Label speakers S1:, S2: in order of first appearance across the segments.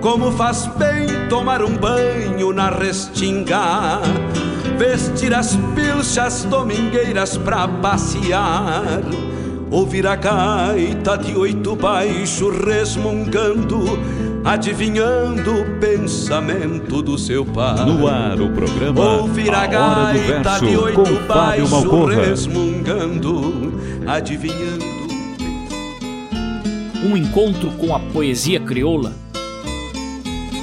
S1: Como faz bem tomar um banho na restinga, vestir as pilchas domingueiras pra passear, ouvir a gaita de oito baixo resmungando, adivinhando o pensamento do seu pai.
S2: No ar o programa
S1: Ouvir a,
S2: a
S1: gaita de oito baixo
S2: Malcorra.
S1: resmungando, adivinhando.
S3: um encontro com a poesia crioula,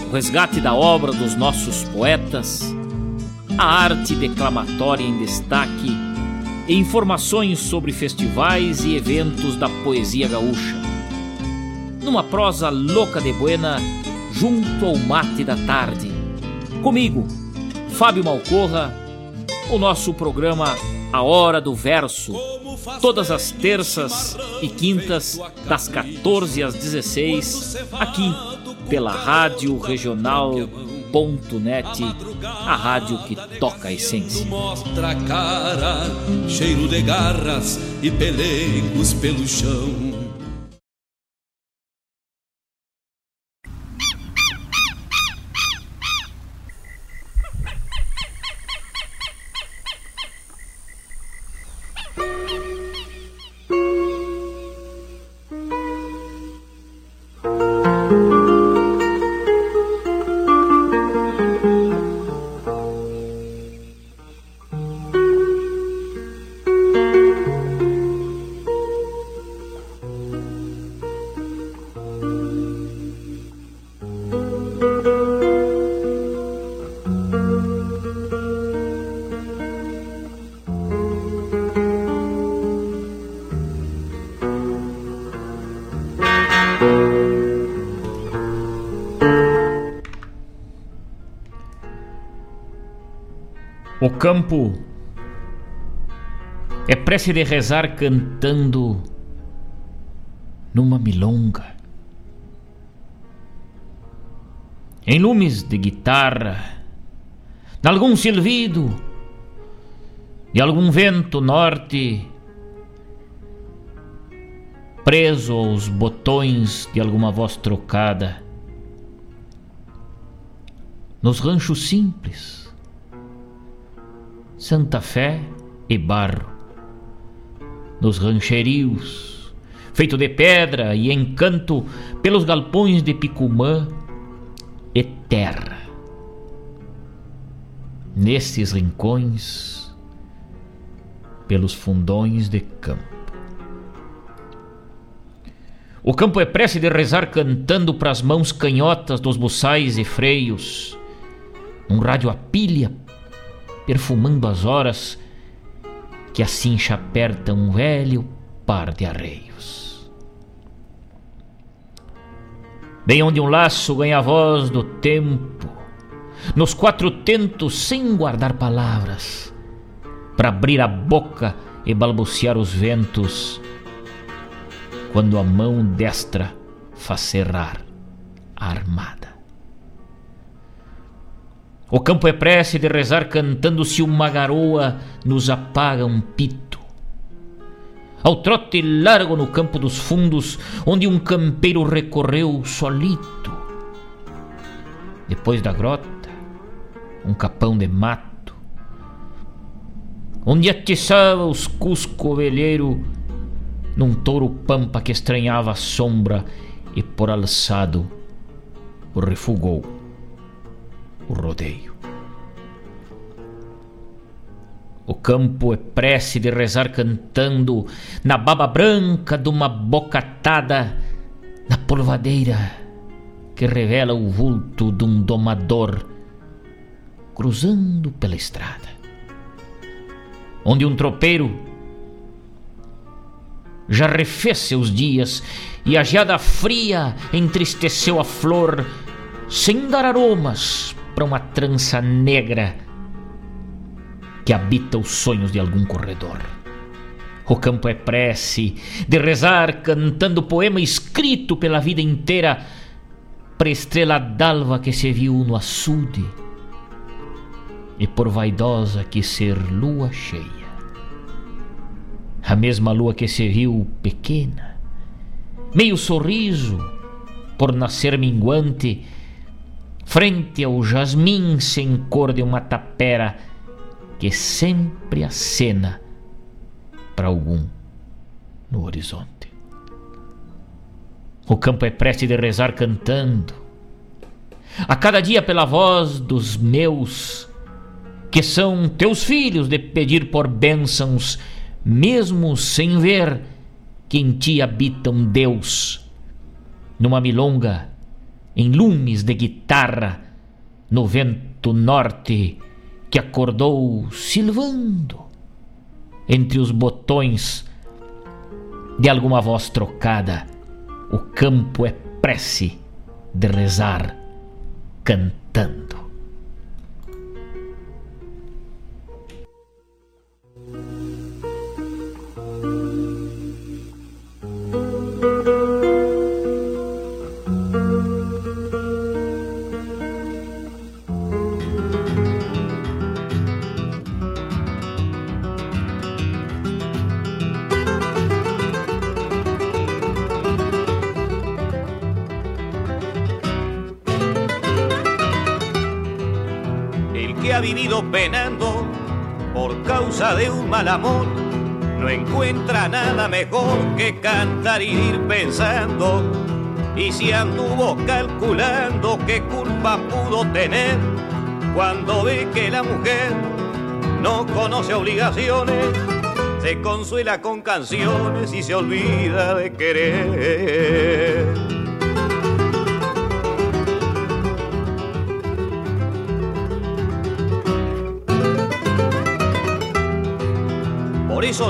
S3: o resgate da obra dos nossos poetas, a arte declamatória em destaque e informações sobre festivais e eventos da poesia gaúcha. Numa prosa louca de buena, junto ao mate da tarde. Comigo, Fábio Malcorra, o nosso programa A Hora do Verso, todas as terças e quintas, das 14 às 16, aqui pela Rádio Regional.net, a rádio que toca a essência.
S1: Mostra a cara, cheiro de garras e pelegos pelo chão.
S3: Campo é prece de rezar cantando numa milonga. Em lumes de guitarra, de algum silvido, de algum vento norte, preso aos botões de alguma voz trocada. Nos ranchos simples, Santa Fé e barro. Nos rancherios, feito de pedra e encanto pelos galpões de Picumã e terra. Nesses rincões, pelos fundões de campo. O campo é prece de rezar cantando pras mãos canhotas dos buçais e freios, num rádio a pilha perfumando as horas que a cincha aperta um velho par de arreios. Bem onde um laço ganha a voz do tempo, nos quatro tentos sem guardar palavras, para abrir a boca e balbuciar os ventos, quando a mão destra faz cerrar a armada. O campo é prece de rezar cantando se uma garoa nos apaga um pito. Ao trote largo no campo dos fundos, onde um campeiro recorreu solito. Depois da grota, um capão de mato, onde atiçava os cusco ovelheiro num touro pampa que estranhava a sombra e por alçado o refugou o rodeio. O campo é prece de rezar cantando na baba branca de uma bocatada na polvadeira que revela o vulto de um domador cruzando pela estrada. Onde um tropeiro já refez seus dias e a geada fria entristeceu a flor, sem dar aromas para uma trança negra que habita os sonhos de algum corredor. O campo é prece de rezar cantando poema escrito pela vida inteira para estrela d'alva que se viu no açude e por vaidosa que ser lua cheia. A mesma lua que se viu pequena, meio sorriso por nascer minguante, frente ao jasmim sem cor de uma tapera que sempre acena para algum no horizonte. O campo é prece de rezar cantando, a cada dia pela voz dos meus, que são teus filhos, de pedir por bênçãos, mesmo sem ver que em ti habita um Deus, numa milonga, em lumes de guitarra, no vento norte que acordou silvando entre os botões de alguma voz trocada. O campo é prece de rezar cantando.
S4: Penando por causa de un mal amor. No encuentra nada mejor que cantar y ir pensando. Y si anduvo calculando qué culpa pudo tener cuando ve que la mujer no conoce obligaciones, se consuela con canciones y se olvida de querer.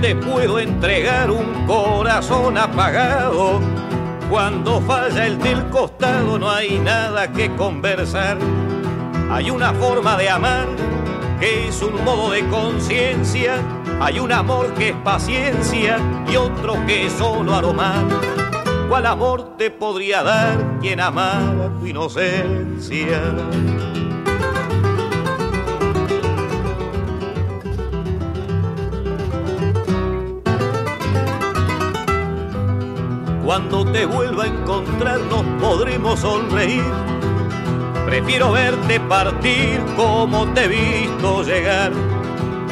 S4: Te puedo entregar un corazón apagado. Cuando falla el del costado no hay nada que conversar. Hay una forma de amar que es un modo de conciencia. Hay un amor que es paciencia y otro que es solo aromar. ¿Cuál amor te podría dar quien amara tu inocencia? Cuando te vuelva a encontrar nos podremos sonreír. Prefiero verte partir como te he visto llegar.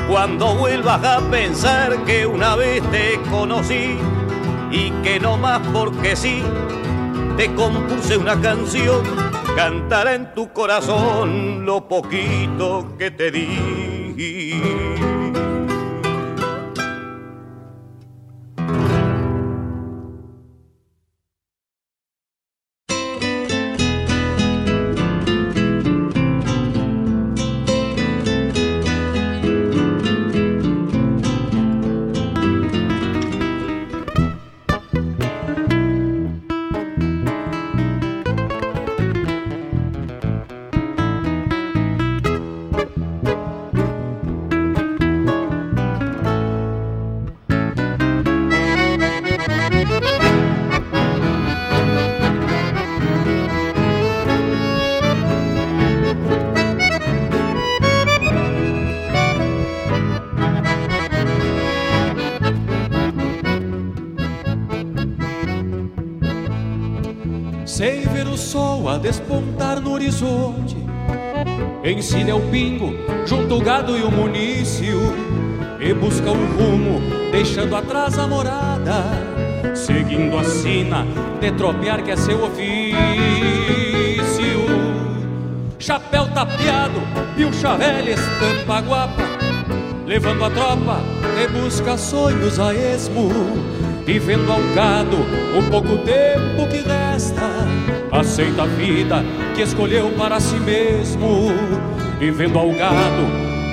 S4: Cuando vuelvas a pensar que una vez te conocí y que no más porque sí, te compuse una canción, cantará en tu corazón lo poquito que te di.
S5: Horizonte. Encilha o pingo, junto o gado e o munício, e busca um rumo, deixando atrás a morada, seguindo a sina de tropear que é seu ofício. Chapéu tapeado, pilcha velha, estampa guapa, levando a tropa e busca sonhos a esmo vivendo ao gado o pouco tempo que resta. Aceita a vida que escolheu para si mesmo, vivendo ao gado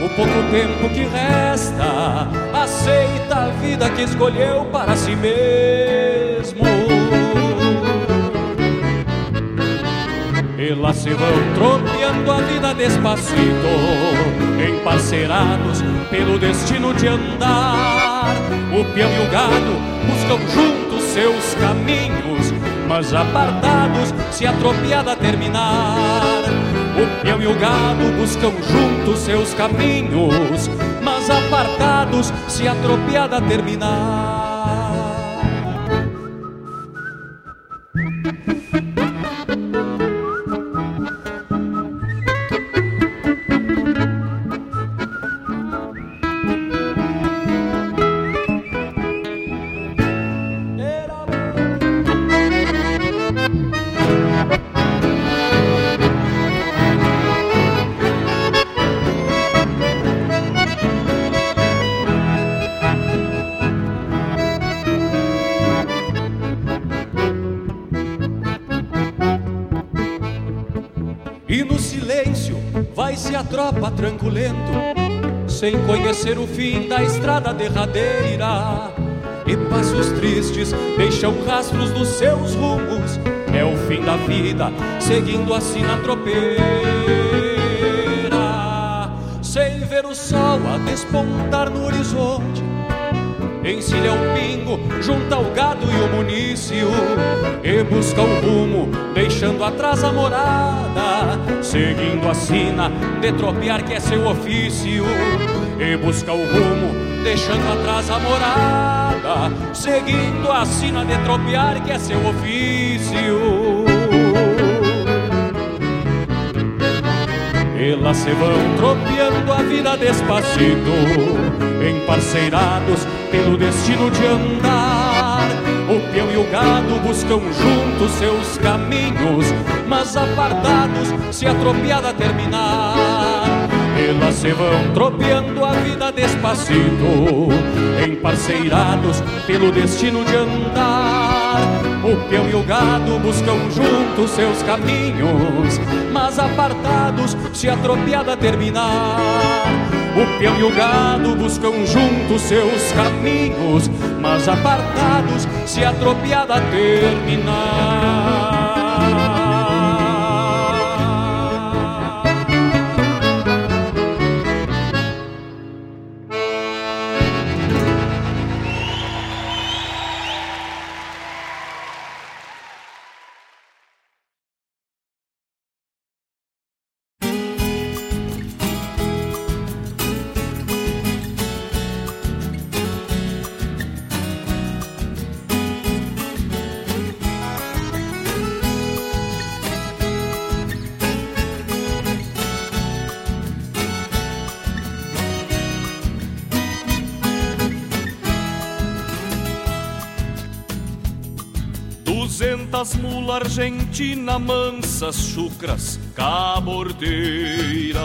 S5: o pouco tempo que resta. Aceita a vida que escolheu para si mesmo. E lá se vão tropeando a vida despacito, emparceirados pelo destino de andar. O peão e o gado buscam juntos seus caminhos, mas apartados se a tropiada terminar. O peão e o gado buscam juntos seus caminhos, mas apartados se a tropiada terminar. Tropa tranquilento, sem conhecer o fim da estrada derradeira. E passos tristes deixam rastros dos seus rumos. É o fim da vida, seguindo assim na tropeira. Sem ver o sol a despontar no horizonte encilha o pingo, junta o gado e o munício e busca o rumo, deixando atrás a morada, seguindo a sina de tropear que é seu ofício e busca o rumo, deixando atrás a morada, seguindo a sina de tropear que é seu ofício. Elas se vão tropeando a vida despacito, emparceirados pelo destino de andar. O peão o gado buscam juntos seus caminhos, mas apartados se a tropiada terminar. Elas se vão tropeando a vida despacito, emparceirados pelo destino de andar. O peão e o gado buscam juntos seus caminhos, mas apartados se a tropiada terminar. O peão e o gado buscam juntos seus caminhos, mas apartados se a tropiada terminar.
S6: Argentina mansas, chucras, cabordeiras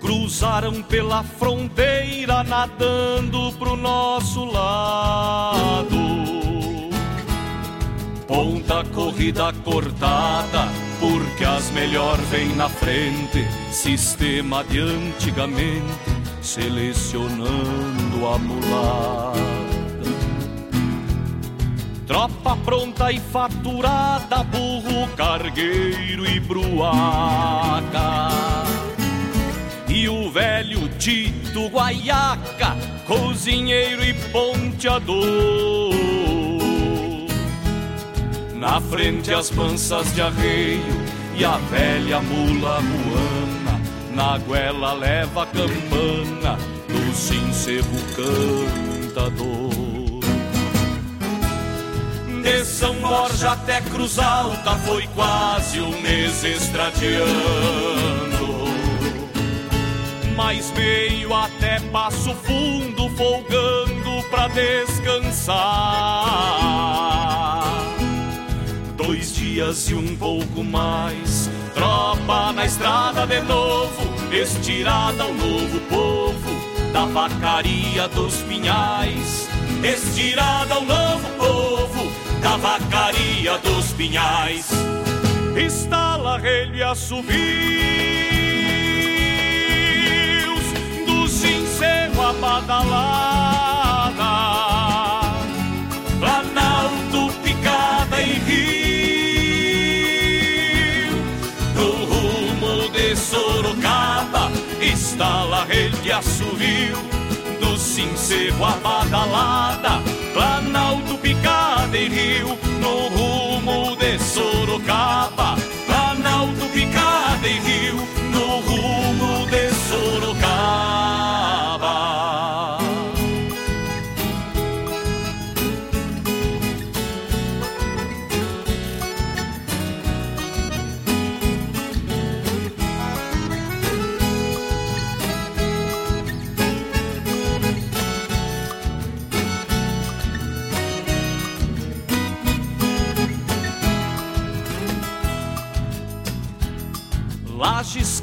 S6: Cruzaram pela fronteira nadando pro nosso lado. Ponta corrida cortada, porque as melhor vêm na frente. Sistema de antigamente, selecionando a mulata Tropa pronta e faturada, burro, cargueiro e bruaca. E o velho Tito Guaiaca, cozinheiro e ponteador. Na frente as mansas de arreio e a velha mula ruana. Na goela leva a campana, no sincero cantador de São Borja até Cruz Alta foi quase um mês estradiando. Mais meio até Passo Fundo folgando pra descansar. Dois dias e um pouco mais, tropa na estrada de novo, estirada ao novo povo da vacaria dos pinhais, estirada ao novo povo da vacaria dos pinhais. Estala relho e assovios do sincero a badalada, planalto, picada e rio, no rumo de Sorocaba, estala relho e assovio do sincero a badalada, planalto, picada e rio, no rumo de Sorocaba,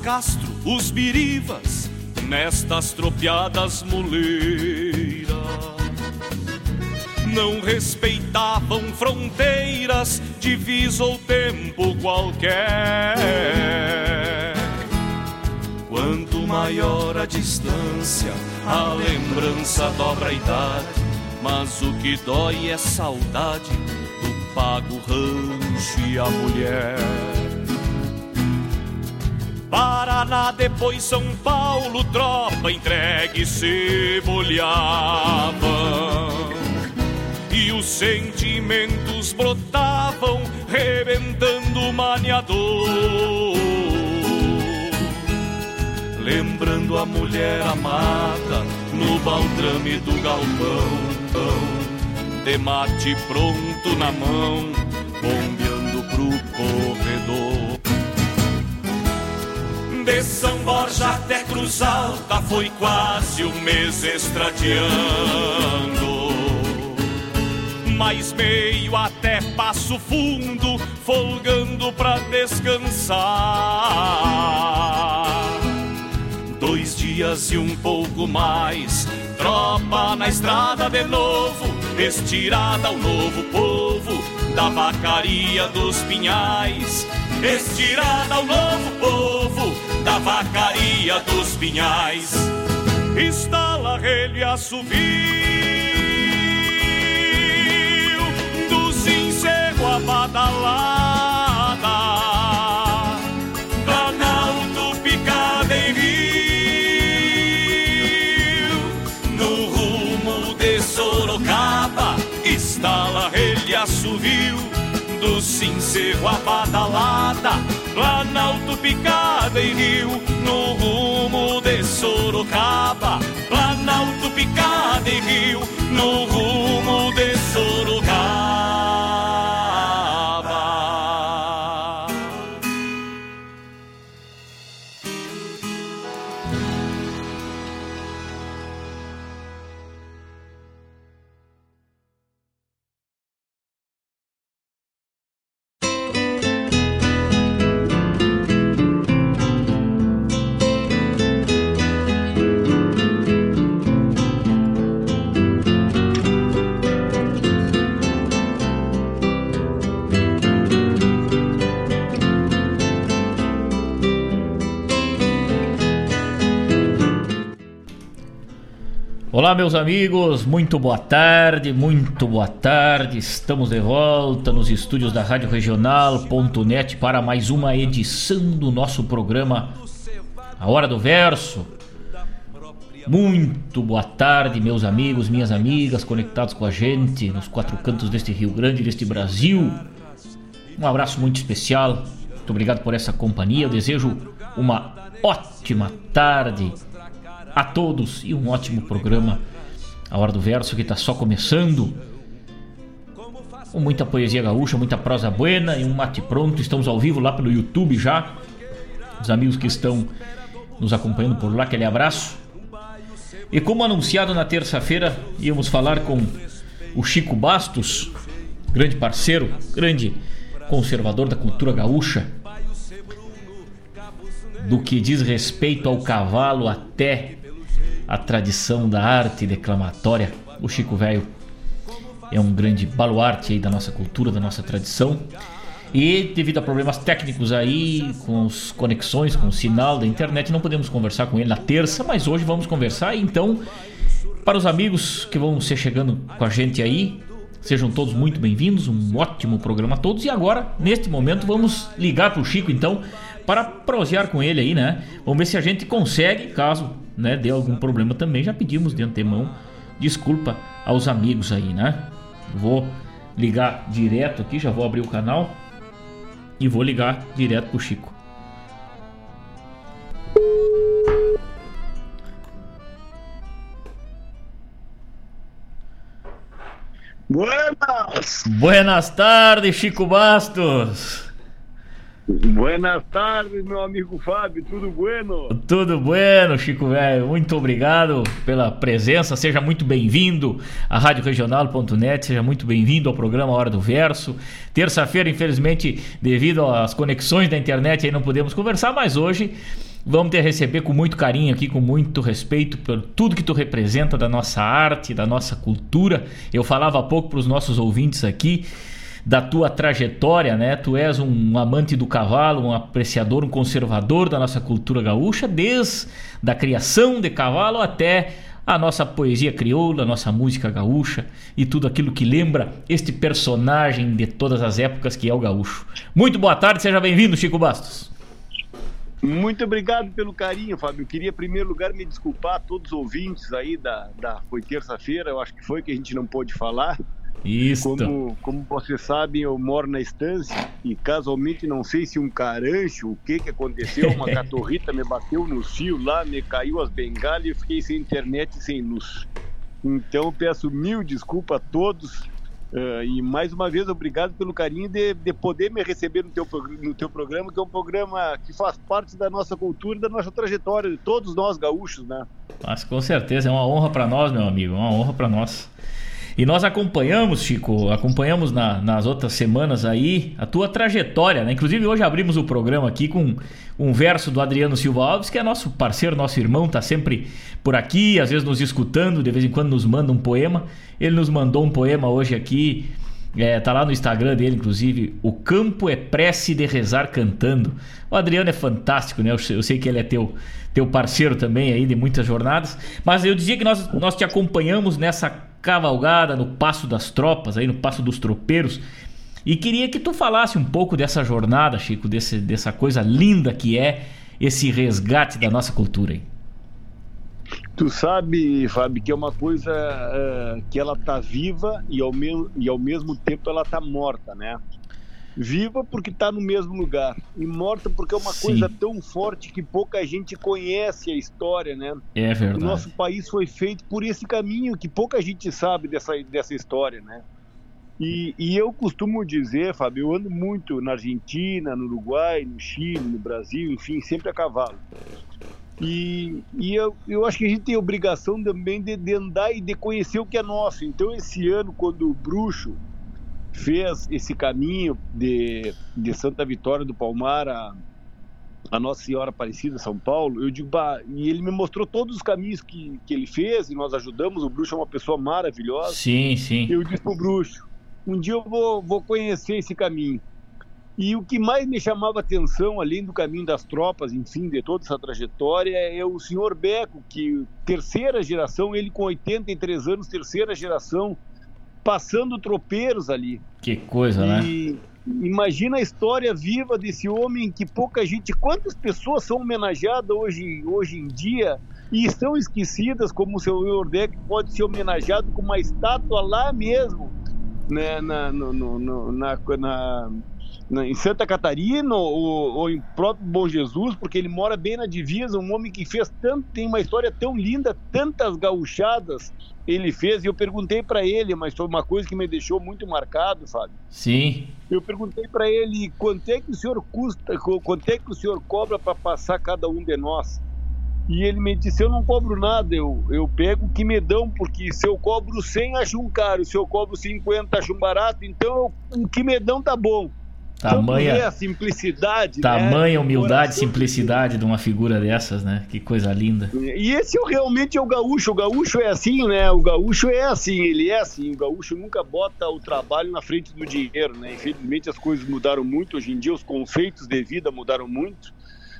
S6: Castro, os birivas, nestas tropiadas muleiras. Não respeitavam fronteiras, divisa ou tempo qualquer. Quanto maior a distância, a lembrança dobra a idade. Mas o que dói é saudade do pago rancho e a mulher. Paraná, depois São Paulo, tropa entregue se bolhavam. E os sentimentos brotavam, rebentando o maniador. Lembrando a mulher amada no baldrame do galpão. De mate pronto na mão, bombeando pro corredor. De São Borja até Cruz Alta foi quase um mês estradiando. Mais meio até Passo Fundo, folgando pra descansar. Dois dias e um pouco mais, tropa na estrada de novo, estirada ao novo povo da vacaria dos pinhais. Estirada ao novo povo da vacaria dos pinhais. Estala relho e assovio do sincero a badalada. Planalto, picada em rio, no rumo de Sorocaba. Estala relho e assovio do sincero a badalada, Planalto, Picada e Rio, no rumo de Sorocaba. Planalto, Picada e Rio, no rumo de Sorocaba.
S3: Olá, meus amigos, muito boa tarde, muito boa tarde. Estamos de volta nos estúdios da Rádio Regional.net para mais uma edição do nosso programa A Hora do Verso. Muito boa tarde, meus amigos, minhas amigas, conectados com a gente nos quatro cantos deste Rio Grande, deste Brasil. Um abraço muito especial, muito obrigado por essa companhia. Eu desejo uma ótima tarde a todos e um ótimo programa. A Hora do Verso que está só começando. com muita poesia gaúcha, muita prosa buena e um mate pronto. Estamos ao vivo lá pelo YouTube já. Os amigos que estão nos acompanhando por lá, aquele abraço. E como anunciado na terça-feira, íamos falar com o Chico Bastos, grande parceiro, grande conservador da cultura gaúcha, do que diz respeito ao cavalo até a tradição da arte declamatória. O Chico Velho é um grande baluarte aí da nossa cultura, da nossa tradição. E devido a problemas técnicos aí, com as conexões, com o sinal da internet, não podemos conversar com ele na terça, mas hoje vamos conversar. Então, para os amigos que vão ser chegando com a gente aí, sejam todos muito bem-vindos, um ótimo programa a todos. E agora, neste momento, vamos ligar para o Chico então para prosear com ele aí, né? Vamos ver se a gente consegue, caso né, dê algum problema também. Já pedimos de antemão desculpa aos amigos aí, né? Vou ligar direto aqui, já vou abrir o canal e vou ligar direto pro Chico.
S7: Buenas!
S3: Buenas tardes, Chico Bastos!
S7: Buenas tardes, meu amigo Fábio, tudo bueno?
S3: Tudo bueno, Chico Velho. Muito obrigado pela presença. Seja muito bem-vindo à Rádio Regional.net. Seja muito bem-vindo ao programa Hora do Verso. Terça-feira, infelizmente, devido às conexões da internet, aí não podemos conversar, mas hoje vamos te receber com muito carinho aqui, com muito respeito por tudo que tu representa da nossa arte, da nossa cultura. Eu falava há pouco para os nossos ouvintes aqui da tua trajetória, né? Tu és um amante do cavalo, um apreciador, um conservador da nossa cultura gaúcha, desde a criação de cavalo até a nossa poesia crioula, a nossa música gaúcha e tudo aquilo que lembra este personagem de todas as épocas que é o gaúcho. Muito boa tarde, seja bem-vindo, Chico Bastos.
S7: Muito obrigado pelo carinho, Fábio. Queria, em primeiro lugar, me desculpar a todos os ouvintes aí da, da foi terça-feira, eu acho que foi que a gente não pôde falar.
S3: Isso.
S7: Como, como vocês sabem, eu moro na estância e casualmente não sei se um carancho, o que que aconteceu, uma catorrita me bateu no fio lá, me caiu as bengalas e eu fiquei sem internet e sem luz. Então peço mil desculpas a todos uh, e mais uma vez obrigado pelo carinho de, de poder me receber no teu, no teu programa, que é um programa que faz parte da nossa cultura e da nossa trajetória, de todos nós gaúchos, né?
S3: Mas com certeza é uma honra para nós, meu amigo, uma honra para nós. E nós acompanhamos, Chico, acompanhamos na, nas outras semanas aí a tua trajetória, né? Inclusive hoje abrimos o programa aqui com um verso do Adriano Silva Alves, que é nosso parceiro, nosso irmão, tá sempre por aqui, às vezes nos escutando, de vez em quando nos manda um poema. Ele nos mandou um poema hoje aqui, é, tá lá no Instagram dele, inclusive. O campo é prece de rezar cantando. O Adriano é fantástico, né? Eu, eu sei que ele é teu, teu parceiro também aí de muitas jornadas. Mas eu dizia que nós, nós te acompanhamos nessa cavalgada no Passo das Tropas, aí no Passo dos Tropeiros. E queria que tu falasse um pouco dessa jornada, Chico, desse, dessa coisa linda que é esse resgate da nossa cultura aí.
S7: Tu sabe, Fábio, que é uma coisa uh, que ela tá viva e ao, me e ao mesmo tempo ela tá morta, né? Viva porque está no mesmo lugar e morta porque é uma Sim. coisa tão forte que pouca gente conhece a história, né?
S3: É verdade.
S7: O nosso país foi feito por esse caminho que pouca gente sabe dessa, dessa história, né? E, e eu costumo dizer, Fábio, eu ando muito na Argentina, no Uruguai, no Chile, no Brasil, enfim, sempre a cavalo. E, e eu, eu acho que a gente tem a obrigação também de, de andar e de conhecer o que é nosso. Então, esse ano, quando o Bruxo fez esse caminho de, de Santa Vitória do Palmar a, a Nossa Senhora Aparecida, São Paulo, eu digo, bah, e ele me mostrou todos os caminhos que, que ele fez e nós ajudamos. O Bruxo é uma pessoa maravilhosa.
S3: Sim, sim.
S7: Eu disse pro Bruxo, um dia eu vou, vou conhecer esse caminho. E o que mais me chamava atenção, além do caminho das tropas, enfim, de toda essa trajetória, é o senhor Beco, que terceira geração, ele com 83 anos, terceira geração, passando tropeiros ali.
S3: Que coisa, né? e, né?
S7: Imagina a história viva desse homem que pouca gente. Quantas pessoas são homenageadas hoje, hoje em dia e estão esquecidas, como o seu Ordec pode ser homenageado com uma estátua lá mesmo, né, na, no, no, na, na em Santa Catarina ou, ou, em próprio Bom Jesus, porque ele mora bem na divisa, um homem que fez tanto, tem uma história tão linda, tantas gauchadas ele fez, e eu perguntei para ele, mas foi uma coisa que me deixou muito marcado, Fábio.
S3: Sim.
S7: Eu perguntei para ele quanto é que o senhor custa, quanto é que o senhor cobra para passar cada um de nós. E ele me disse: Eu não cobro nada, eu, eu pego o que me dão, porque se eu cobro 100, acho um caro, se eu cobro 50, acho um barato, então o que me dão tá bom.
S3: Tamanha
S7: a simplicidade.
S3: Tamanha né? humildade, simplicidade de uma figura dessas, né? Que coisa linda.
S7: E esse é realmente é o gaúcho. O gaúcho é assim, né? O gaúcho é assim, ele é assim. O gaúcho nunca bota o trabalho na frente do dinheiro, né? Infelizmente as coisas mudaram muito. Hoje em dia os conceitos de vida mudaram muito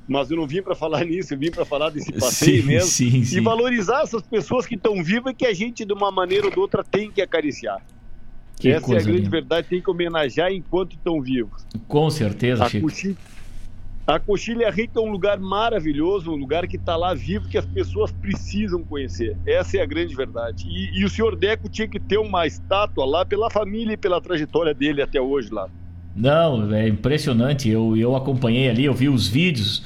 S7: mas eu não vim para falar nisso, eu vim para falar desse passeio
S3: sim,
S7: mesmo
S3: sim, sim.
S7: e valorizar essas pessoas que estão vivas e que a gente de uma maneira ou de outra tem que acariciar. Que Essa é a grande linda. verdade, tem que homenagear enquanto estão vivos.
S3: Com certeza,
S7: a
S3: Chico.
S7: Coxilha, a Coxilha Rica é um lugar maravilhoso, um lugar que está lá vivo, que as pessoas precisam conhecer. Essa é a grande verdade. E, e o senhor Deco tinha que ter uma estátua lá pela família e pela trajetória dele até hoje lá.
S3: Não, é impressionante. Eu, eu acompanhei ali, eu vi os vídeos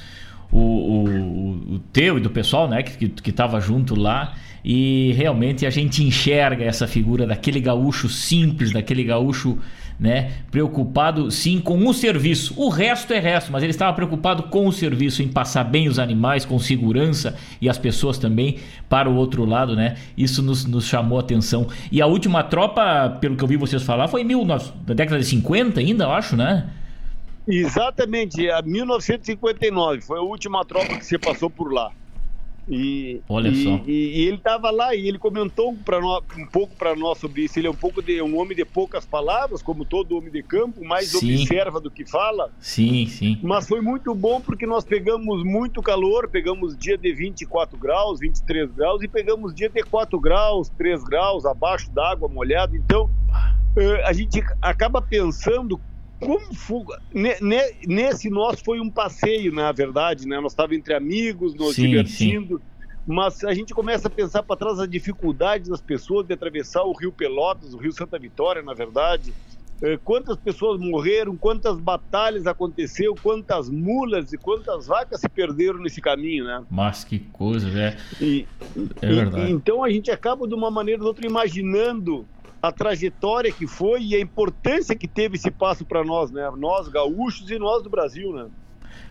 S3: o, o, o teu e do pessoal, né, que, que, que junto lá. E realmente a gente enxerga essa figura daquele gaúcho simples, daquele gaúcho né, preocupado sim com o serviço. O resto é resto, mas ele estava preocupado com o serviço, em passar bem os animais com segurança e as pessoas também para o outro lado, né? Isso nos, nos chamou a atenção. E a última tropa, pelo que eu vi vocês falar, foi em mil, na década de 50 ainda, eu acho, né?
S7: Exatamente, a 1959 foi a última tropa que você passou por lá. E,
S3: Olha
S7: e,
S3: só.
S7: E, e ele estava lá e ele comentou pra nós, um pouco para nós sobre isso. Ele é um pouco de um homem de poucas palavras, como todo homem de campo, mais sim. observa do que fala.
S3: Sim, sim.
S7: Mas foi muito bom porque nós pegamos muito calor, pegamos dia de 24 graus, 23 graus e pegamos dia de 4 graus, 3 graus abaixo d'água molhada. Então, eh, a gente acaba pensando como fuga. Nesse nosso foi um passeio, na verdade, né? Nós estávamos entre amigos, nos sim, divertindo. Sim. Mas a gente começa a pensar para trás as dificuldades das pessoas de atravessar o Rio Pelotas, o Rio Santa Vitória, na verdade. É, quantas pessoas morreram, quantas batalhas aconteceu, quantas mulas e quantas vacas se perderam nesse caminho, né?
S3: Mas que coisa, né?
S7: E, é verdade. E, então a gente acaba de uma maneira ou de outra imaginando a trajetória que foi e a importância que teve esse passo para nós, né? Nós gaúchos e nós do Brasil, né?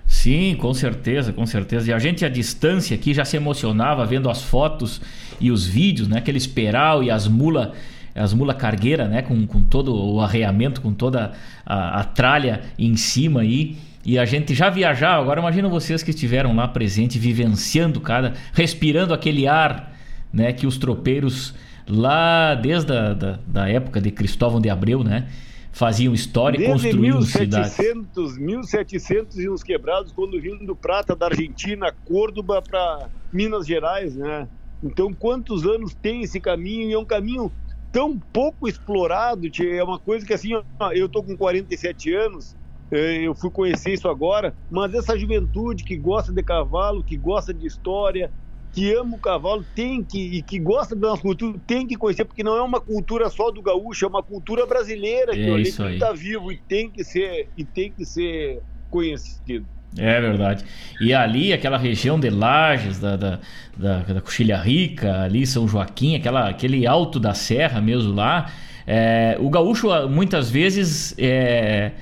S3: Sim, com certeza, com certeza. E a gente à distância aqui já se emocionava vendo as fotos e os vídeos, né? Aquele esperal e as mula, as mula cargueira, né? Com, com todo o arreamento, com toda a, a tralha em cima aí. E a gente já viajava. Agora imagina vocês que estiveram lá presente, vivenciando cada, respirando aquele ar, né? Que os tropeiros lá desde a da, da época de Cristóvão de Abreu, né? Faziam história e construíam 1700,
S7: cidades. 1700 e uns quebrados quando vindo do Prata da Argentina, Córdoba para Minas Gerais, né? Então, quantos anos tem esse caminho? E é um caminho tão pouco explorado, é uma coisa que assim, eu tô com 47 anos, é, eu fui conhecer isso agora, mas essa juventude que gosta de cavalo, que gosta de história, que ama o cavalo tem que e que gosta da nossa cultura tem que conhecer porque não é uma cultura só do gaúcho é uma cultura brasileira que
S3: é
S7: está vivo e tem que ser e tem que ser conhecido
S3: é verdade. E ali, aquela região de Lages, da, da, da, da Coxilha Rica, ali São Joaquim, aquela, aquele alto da serra mesmo lá, é, o gaúcho muitas vezes é,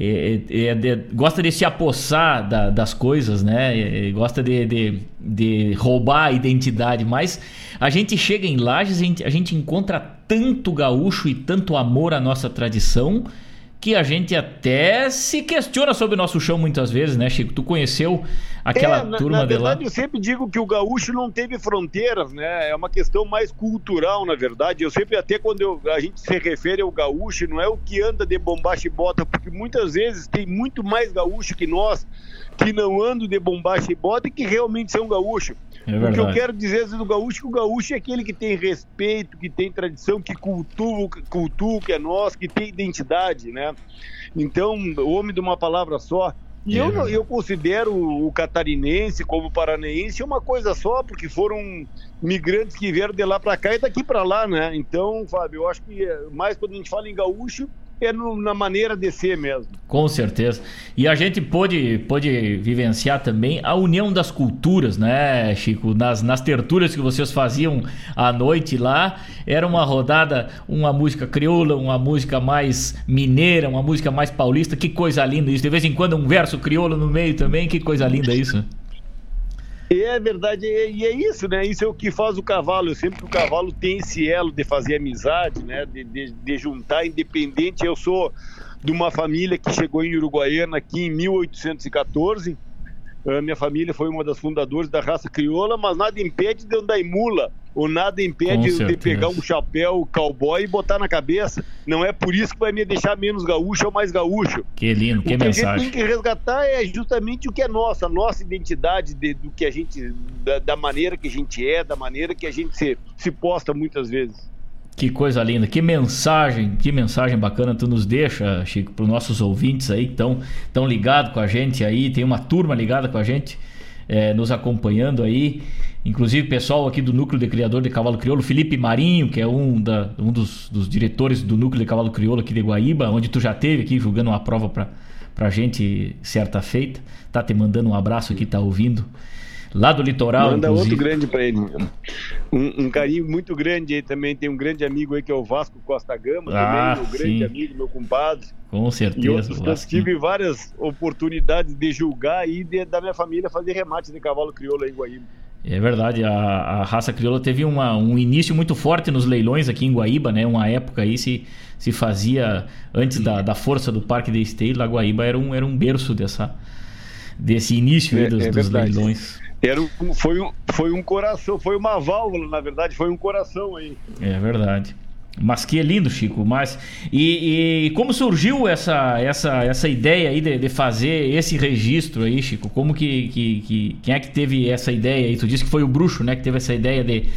S3: é, gosta de se apossar da, das coisas, né? gosta de, de, de, roubar a identidade, mas a gente chega em Lages, a gente, a gente encontra tanto gaúcho e tanto amor à nossa tradição que a gente até se questiona sobre o nosso chão muitas vezes, né, Chico? Tu conheceu aquela
S7: é, na,
S3: turma
S7: na
S3: de
S7: verdade,
S3: lá?
S7: Eu sempre digo que o gaúcho não teve fronteiras, né? É uma questão mais cultural, na verdade. Eu sempre, até quando eu, a gente se refere ao gaúcho, não é o que anda de bombacha e bota, porque muitas vezes tem muito mais gaúcho que nós que não andam de bombacha e bota e que realmente são gaúchos.
S3: É
S7: o que eu quero dizer do gaúcho é que o gaúcho é aquele que tem respeito, que tem tradição, que cultua, cultua o que é nosso, que tem identidade, né? Então, homem de uma palavra só. E é eu, eu considero o catarinense como paranaense uma coisa só, porque foram migrantes que vieram de lá para cá e daqui para lá, né? Então, Fábio, eu acho que é mais quando a gente fala em gaúcho, é no, na maneira de ser mesmo.
S3: Com certeza. E a gente pôde, pôde vivenciar também a união das culturas, né, Chico? Nas, nas tertúlias que vocês faziam à noite lá, era uma rodada, uma música crioula, uma música mais mineira, uma música mais paulista. Que coisa linda isso. De vez em quando um verso crioulo no meio também, que coisa linda isso.
S7: É verdade, e é isso, né? Isso é o que faz o cavalo. Eu sempre que o cavalo tem esse elo de fazer amizade, né? De, de, de juntar, independente. Eu sou de uma família que chegou em Uruguaiana aqui em 1814 a minha família foi uma das fundadoras da raça crioula, mas nada impede de andar em mula, ou nada impede de pegar um chapéu cowboy e botar na cabeça. Não é por isso que vai me deixar menos gaúcho ou mais gaúcho.
S3: Que lindo, que,
S7: o que
S3: mensagem.
S7: a gente tem que resgatar é justamente o que é nosso, a nossa identidade de, do que a gente, da, da, maneira que a gente é, da maneira que a gente se, se posta muitas vezes.
S3: Que coisa linda, que mensagem, que mensagem bacana tu nos deixa, Chico, para os nossos ouvintes aí que estão tão ligados com a gente aí, tem uma turma ligada com a gente, é, nos acompanhando aí, inclusive pessoal aqui do Núcleo de Criador de Cavalo Crioulo, Felipe Marinho, que é um, da, um dos, dos diretores do Núcleo de Cavalo Crioulo aqui de Guaíba, onde tu já teve aqui jogando uma prova para pra gente certa feita, tá te mandando um abraço aqui, tá ouvindo lá do litoral.
S7: Manda inclusive. outro grande para ele. Um, um, carinho muito grande aí também. Tem um grande amigo aí que é o Vasco Costa Gama, ah, também, meu grande amigo, meu compadre.
S3: Com certeza.
S7: Eu tive várias oportunidades de julgar e de, da minha família fazer remate de cavalo crioulo aí em Guaíba.
S3: É verdade, a, a raça crioula teve uma, um início muito forte nos leilões aqui em Guaíba, né? Uma época aí se, se fazia, antes da, da força do Parque de Esteio, lá Guaíba era um, era um berço dessa, desse início é, dos, é dos leilões.
S7: Era um, foi, um, foi um coração, foi uma válvula, na verdade, foi um coração aí.
S3: É verdade. Mas que é lindo, Chico. Mas e, e como surgiu essa, essa, essa ideia aí de, de, fazer esse registro aí, Chico? Como que, que, que, quem é que teve essa ideia aí? Tu disse que foi o Bruxo, né, que teve essa ideia de,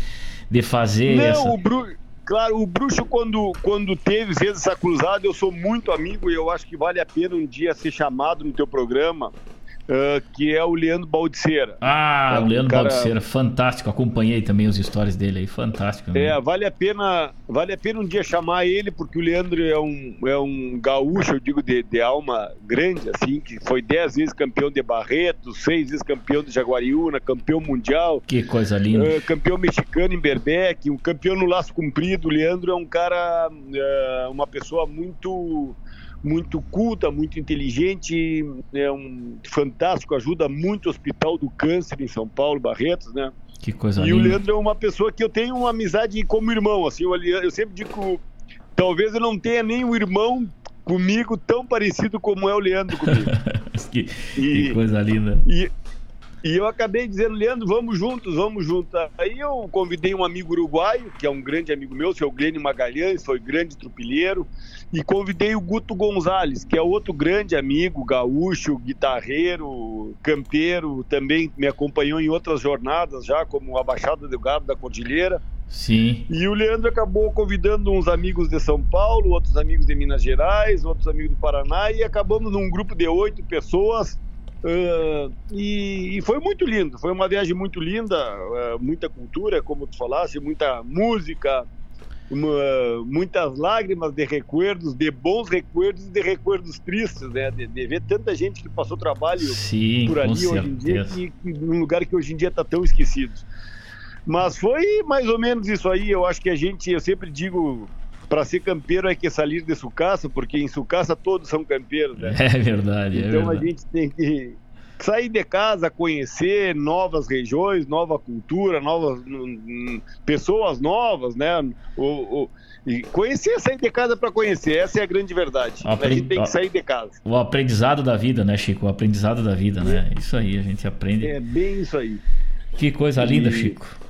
S3: de fazer.
S7: Não,
S3: essa...
S7: o Bruxo. Claro, o Bruxo, quando, quando teve, fez essa cruzada, eu sou muito amigo e eu acho que vale a pena um dia ser chamado no teu programa Uh, que é o Leandro Baldiceira.
S3: Ah, é o Leandro cara... Baldiceira, fantástico. Acompanhei também os stories dele aí, fantástico.
S7: Né? É, vale a pena, vale a pena um dia chamar ele, porque o Leandro é um, é um gaúcho, eu digo, de, de alma grande, assim, que foi dez vezes campeão de Barreto, seis vezes campeão de Jaguariúna, campeão mundial.
S3: Que coisa linda. Uh,
S7: campeão mexicano em Berbeck, um campeão no laço comprido. O Leandro é um cara, uh, uma pessoa muito muito culta, muito inteligente, é um fantástico, ajuda muito o Hospital do Câncer em São Paulo, Barretos, né?
S3: Que coisa
S7: e
S3: linda.
S7: o Leandro é uma pessoa que eu tenho uma amizade como irmão, assim, eu, eu sempre digo, talvez eu não tenha nem um irmão comigo tão parecido como é o Leandro comigo.
S3: que, e, que, coisa linda.
S7: E, e eu acabei dizendo, Leandro, vamos juntos, vamos juntos. Aí eu convidei um amigo uruguaio, que é um grande amigo meu, seu Glênio Magalhães, foi grande trupilheiro, e convidei o Guto Gonzalez, que é outro grande amigo, gaúcho, guitarreiro, campeiro, também me acompanhou em outras jornadas já, como a Baixada do Gado da Cordilheira.
S3: Sim.
S7: E o Leandro acabou convidando uns amigos de São Paulo, outros amigos de Minas Gerais, outros amigos do Paraná, e acabamos num grupo de oito pessoas Uh, e, e, foi muito lindo, foi uma viagem muito linda, uh, muita cultura, como tu falaste, muita música, uma, muitas lágrimas de recuerdos, de bons recuerdos e de recuerdos tristes, né? De, de, ver tanta gente que passou trabalho
S3: Sim,
S7: por ali hoje em dia, que, num lugar que hoje em dia está tão esquecido. Mas foi mais ou menos isso aí. Eu acho que a gente, eu sempre digo para ser campeiro é que sair de Sucaça, porque em Sucaça todos são campeiros, né?
S3: É verdade,
S7: é
S3: Então
S7: verdade. a gente tem que sair de casa, conhecer novas regiões, nova cultura, novas pessoas novas, né? O, o, e conhecer, sair de casa para conhecer, essa é a grande verdade. A gente tem que sair de casa.
S3: O aprendizado da vida, né, Chico? O aprendizado da vida, né? Isso aí, a gente aprende.
S7: É bem isso aí.
S3: Que coisa linda, e... Chico.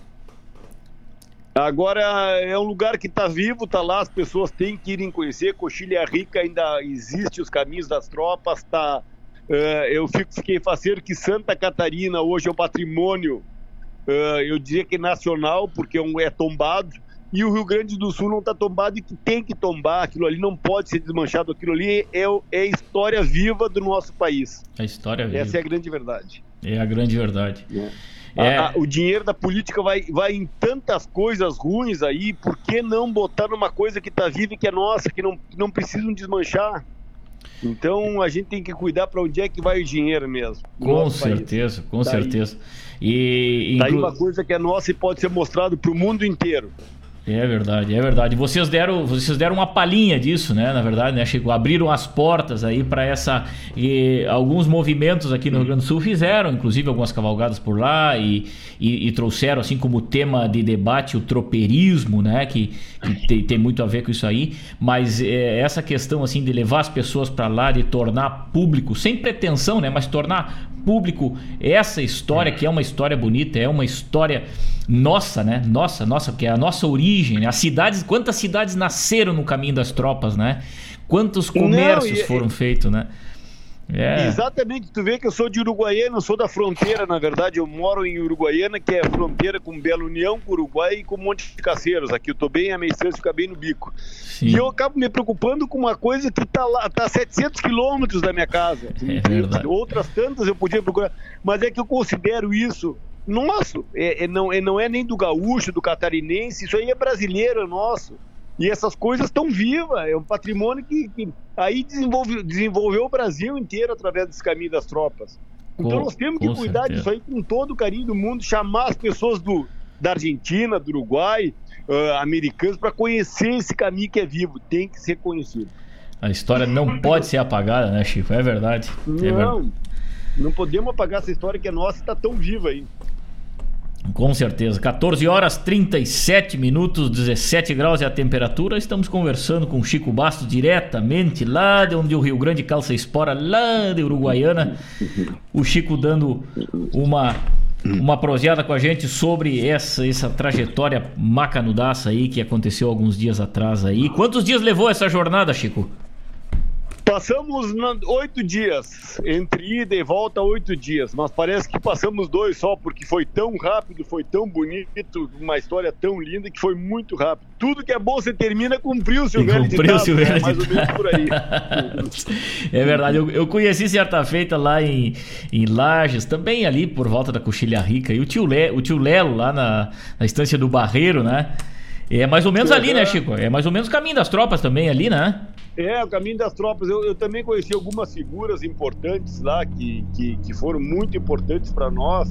S7: Agora é um lugar que está vivo, está lá, as pessoas têm que irem conhecer. Coxilha Rica ainda existe, os caminhos das tropas, está. Uh, eu fico, fiquei faceiro que Santa Catarina hoje é um patrimônio, uh, eu diria que nacional, porque é, um, é tombado, e o Rio Grande do Sul não está tombado e que tem que tombar, aquilo ali não pode ser desmanchado, aquilo ali é, é história viva do nosso país.
S3: A história viva.
S7: Essa é a grande verdade.
S3: É a grande verdade. É.
S7: É. A, a, o dinheiro da política vai, vai em tantas coisas ruins aí, por que não botar numa coisa que está viva e que é nossa, que não, não precisam desmanchar? Então a gente tem que cuidar para onde é que vai o dinheiro mesmo.
S3: Com certeza, país. com tá certeza.
S7: Aí. E tá inclu... uma coisa que é nossa e pode ser mostrado para o mundo inteiro.
S3: É verdade, é verdade. Vocês deram, vocês deram uma palhinha disso, né? Na verdade, né? Chegou, abriram as portas aí para essa. E alguns movimentos aqui no Rio Grande do Sul fizeram, inclusive algumas cavalgadas por lá e, e, e trouxeram assim como tema de debate o tropeirismo, né? Que, que tem, tem, muito a ver com isso aí. Mas é, essa questão assim de levar as pessoas para lá, de tornar público, sem pretensão, né? Mas tornar público essa história que é uma história bonita, é uma história nossa, né? Nossa, nossa, porque é a nossa origem, né? As cidades, quantas cidades nasceram no caminho das tropas, né? Quantos comércios não, e, foram feitos, né?
S7: É. Exatamente, tu vê que eu sou de Uruguaiana, sou da fronteira, na verdade, eu moro em Uruguaiana, que é fronteira com Bela União, com Uruguai e com Monte de Caceiros. Aqui eu tô bem, a minha distância fica bem no bico. Sim. E eu acabo me preocupando com uma coisa que tá lá, tá a 700 quilômetros da minha casa.
S3: É.
S7: Outras tantas eu podia procurar, mas é que eu considero isso nosso, é, é, não, é, não é nem do gaúcho, do catarinense, isso aí é brasileiro, é nosso. E essas coisas estão vivas, é um patrimônio que, que aí desenvolve, desenvolveu o Brasil inteiro através desse caminho das tropas. Então com, nós temos que cuidar certeza. disso aí com todo o carinho do mundo, chamar as pessoas do, da Argentina, do Uruguai, uh, americanos, para conhecer esse caminho que é vivo, tem que ser conhecido.
S3: A história não pode ser apagada, né, Chico? É verdade.
S7: Não,
S3: é verdade.
S7: não podemos apagar essa história que é nossa e está tão viva aí.
S3: Com certeza. 14 horas 37 minutos, 17 graus é a temperatura. Estamos conversando com Chico Bastos diretamente lá de onde o Rio Grande calça espora, lá de Uruguaiana. O Chico dando uma uma proseada com a gente sobre essa, essa trajetória macanudaça aí que aconteceu alguns dias atrás aí. Quantos dias levou essa jornada, Chico?
S7: Passamos oito dias, entre ida e volta, oito dias, mas parece que passamos dois só, porque foi tão rápido, foi tão bonito, uma história tão linda que foi muito rápido. Tudo que é bom você termina, cumpriu-se o velho
S3: Cumpriu-se o velho
S7: né? Mais ou menos por aí.
S3: é verdade, eu, eu, conheci certa feita lá em, em Lages, também ali por volta da Coxilha Rica, e o tio, Le, o tio Lelo lá na, na estância do Barreiro, né? É mais ou menos ali, né, Chico? É mais ou menos o caminho das tropas também ali, né?
S7: É, o caminho das tropas. Eu, eu também conheci algumas figuras importantes lá que, que, que foram muito importantes para nós,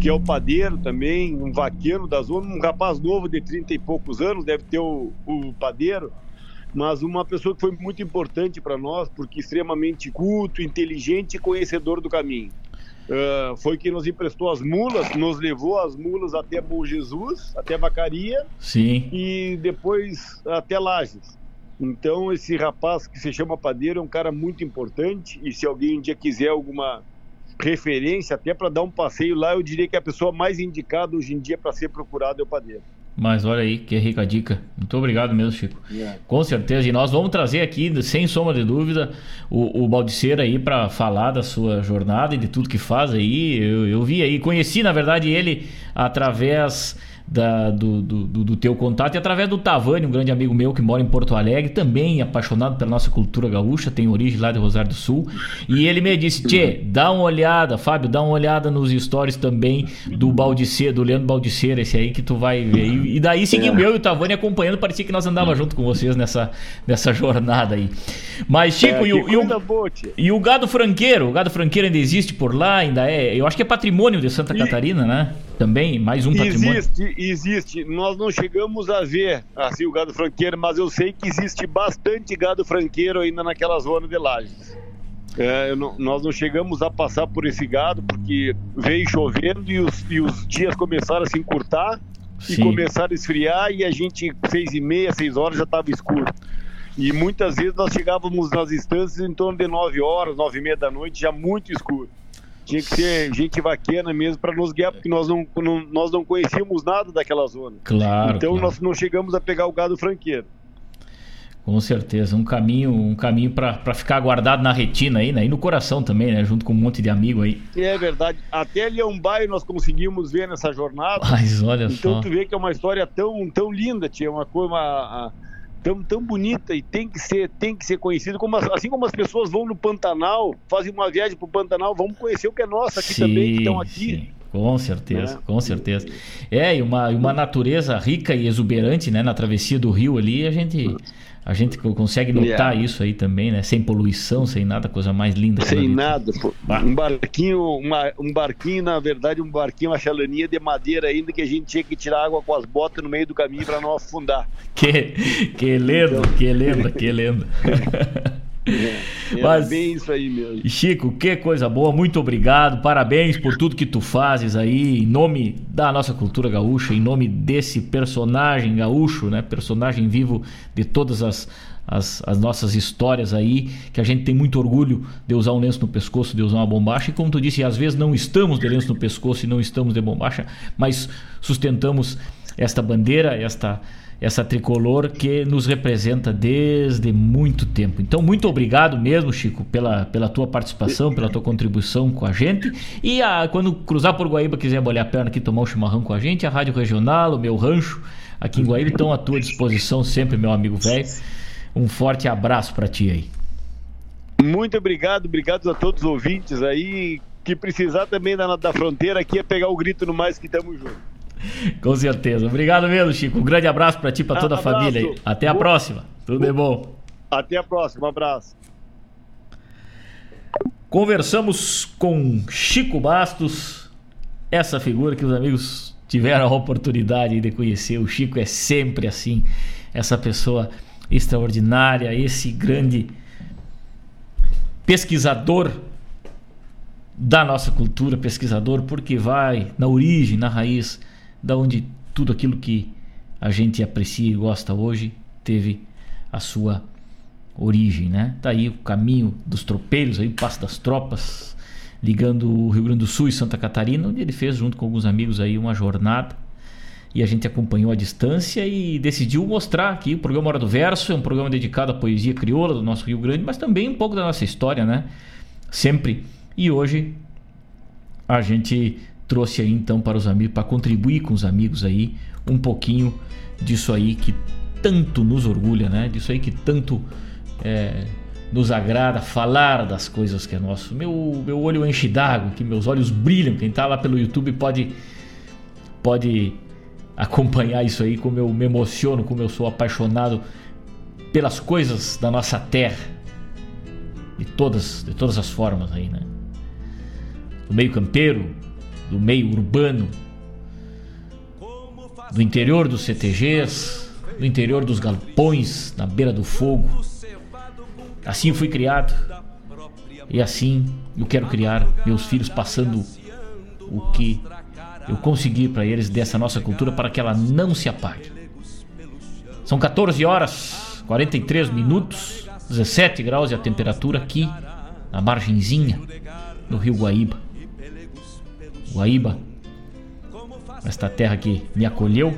S7: que é o padeiro também, um vaqueiro da zona, um rapaz novo de 30 e poucos anos, deve ter o, o padeiro, mas uma pessoa que foi muito importante para nós, porque extremamente culto, inteligente e conhecedor do caminho. Uh, foi quem nos emprestou as mulas, nos levou as mulas até Bom Jesus, até Vacaria
S3: Sim.
S7: e depois até Lages. Então, esse rapaz que se chama Padeiro é um cara muito importante. E se alguém um dia quiser alguma referência, até para dar um passeio lá, eu diria que a pessoa mais indicada hoje em dia para ser procurado é o Padeiro.
S3: Mas olha aí, que rica dica. Muito obrigado mesmo, Chico. Yeah. Com certeza. E nós vamos trazer aqui, sem sombra de dúvida, o, o Baldiceiro aí para falar da sua jornada e de tudo que faz aí. Eu, eu vi aí, conheci na verdade ele através da, do, do, do, teu contato e através do Tavani, um grande amigo meu que mora em Porto Alegre, também apaixonado pela nossa cultura gaúcha, tem origem lá de Rosário do Sul. E ele me disse: Tchê, dá uma olhada, Fábio, dá uma olhada nos stories também do Baldiceiro, do Leandro Baldiceiro, esse aí que tu vai ver. E daí seguimos é. eu e o Tavani acompanhando, parecia que nós andávamos junto com vocês nessa, nessa jornada aí. Mas, Chico, é, e, o, e, o, e, o, gado franqueiro? O gado franqueiro ainda existe por lá, ainda é. Eu acho que é patrimônio de Santa e... Catarina, né? Também, mais um patrimônio.
S7: Existe, existe. Nós não chegamos a ver assim o gado franqueiro, mas eu sei que existe bastante gado franqueiro ainda naquela zona de lajes. É, não, nós não chegamos a passar por esse gado porque veio chovendo e os, e os dias começaram a se encurtar Sim. e começaram a esfriar e a gente, seis e meia, seis horas já estava escuro. E muitas vezes nós chegávamos nas instâncias em torno de nove horas, nove e meia da noite, já muito escuro. Tinha que ser gente vaquena mesmo para nos guiar, porque nós não, não, nós não conhecíamos nada daquela zona.
S3: Claro.
S7: Então
S3: claro.
S7: nós não chegamos a pegar o gado franqueiro.
S3: Com certeza, um caminho, um caminho para ficar guardado na retina aí, né? E no coração também, né? Junto com um monte de amigo aí.
S7: É verdade. Até Leão Baio nós conseguimos ver nessa jornada.
S3: Mas olha
S7: então,
S3: só.
S7: Então tu vê que é uma história tão, tão linda, tinha uma coisa, uma, tão, tão bonita e tem que ser, tem que ser conhecido. Como, assim como as pessoas vão no Pantanal, fazem uma viagem para o Pantanal, vamos conhecer o que é nosso aqui sim, também, que estão aqui. Sim.
S3: Com certeza, né? com certeza. É, e uma, uma natureza rica e exuberante, né? Na travessia do rio ali, a gente a gente consegue notar yeah. isso aí também, né? Sem poluição, sem nada, coisa mais linda.
S7: Sem nada, pô. Um barquinho, uma, um barquinho, na verdade, um barquinho, uma chalaninha de madeira ainda que a gente tinha que tirar água com as botas no meio do caminho para não afundar.
S3: Que, que lenda, então... que lenda, que lenda.
S7: É, Mas, bem isso aí mesmo.
S3: Chico, que coisa boa, muito obrigado, parabéns por tudo que tu fazes aí, em nome da nossa cultura gaúcha, em nome desse personagem gaúcho, né? Personagem vivo de todas as, as, as, nossas histórias aí, que a gente tem muito orgulho de usar um lenço no pescoço, de usar uma bombacha, e como tu disse, às vezes não estamos de lenço no pescoço e não estamos de bombacha, mas sustentamos esta bandeira, esta essa tricolor que nos representa desde muito tempo. Então, muito obrigado mesmo, Chico, pela, pela tua participação, pela tua contribuição com a gente. E a, quando cruzar por Guaíba, quiser molhar a perna aqui, tomar um chimarrão com a gente, a Rádio Regional, o meu rancho aqui em Guaíba estão à tua disposição sempre, meu amigo velho. Um forte abraço para ti aí.
S7: Muito obrigado, obrigado a todos os ouvintes aí. Que precisar também da, da fronteira aqui é pegar o grito no mais que estamos juntos.
S3: Com certeza. Obrigado mesmo, Chico. Um grande abraço para ti, para toda a família. Até a próxima. Tudo de bom.
S7: Até a próxima. Um abraço.
S3: Conversamos com Chico Bastos, essa figura que os amigos tiveram a oportunidade de conhecer. O Chico é sempre assim, essa pessoa extraordinária, esse grande pesquisador da nossa cultura, pesquisador, porque vai na origem, na raiz da onde tudo aquilo que a gente aprecia e gosta hoje teve a sua origem, né? Tá aí o caminho dos tropeiros, aí o passo das tropas, ligando o Rio Grande do Sul e Santa Catarina, onde ele fez junto com alguns amigos aí uma jornada e a gente acompanhou a distância e decidiu mostrar aqui o programa Hora do Verso, é um programa dedicado à poesia crioula do nosso Rio Grande, mas também um pouco da nossa história, né? Sempre. E hoje a gente trouxe aí então para os amigos, para contribuir com os amigos aí um pouquinho disso aí que tanto nos orgulha, né? Disso aí que tanto é, nos agrada falar das coisas que é nosso. Meu, meu olho enche d'água, que meus olhos brilham. Quem está lá pelo YouTube pode pode acompanhar isso aí, como eu me emociono, como eu sou apaixonado pelas coisas da nossa terra. De todas, de todas as formas aí, né? Do meio campeiro, do meio urbano, do interior dos CTGs, do interior dos galpões, na beira do fogo. Assim fui criado e assim eu quero criar meus filhos passando o que eu consegui para eles dessa nossa cultura para que ela não se apague. São 14 horas 43 minutos, 17 graus e a temperatura aqui na margenzinha do Rio Guaíba. Guaíba, esta terra que me acolheu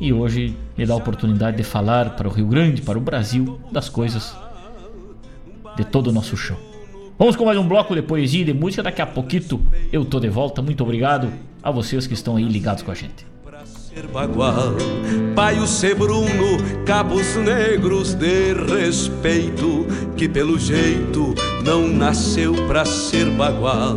S3: e hoje me dá a oportunidade de falar para o Rio Grande, para o Brasil, das coisas de todo o nosso chão. Vamos com mais um bloco de poesia e de música. Daqui a pouquito eu tô de volta. Muito obrigado a vocês que estão aí ligados com a gente.
S1: Bagual, Paio ser Bruno, cabos negros de respeito, que pelo jeito não nasceu pra ser bagual.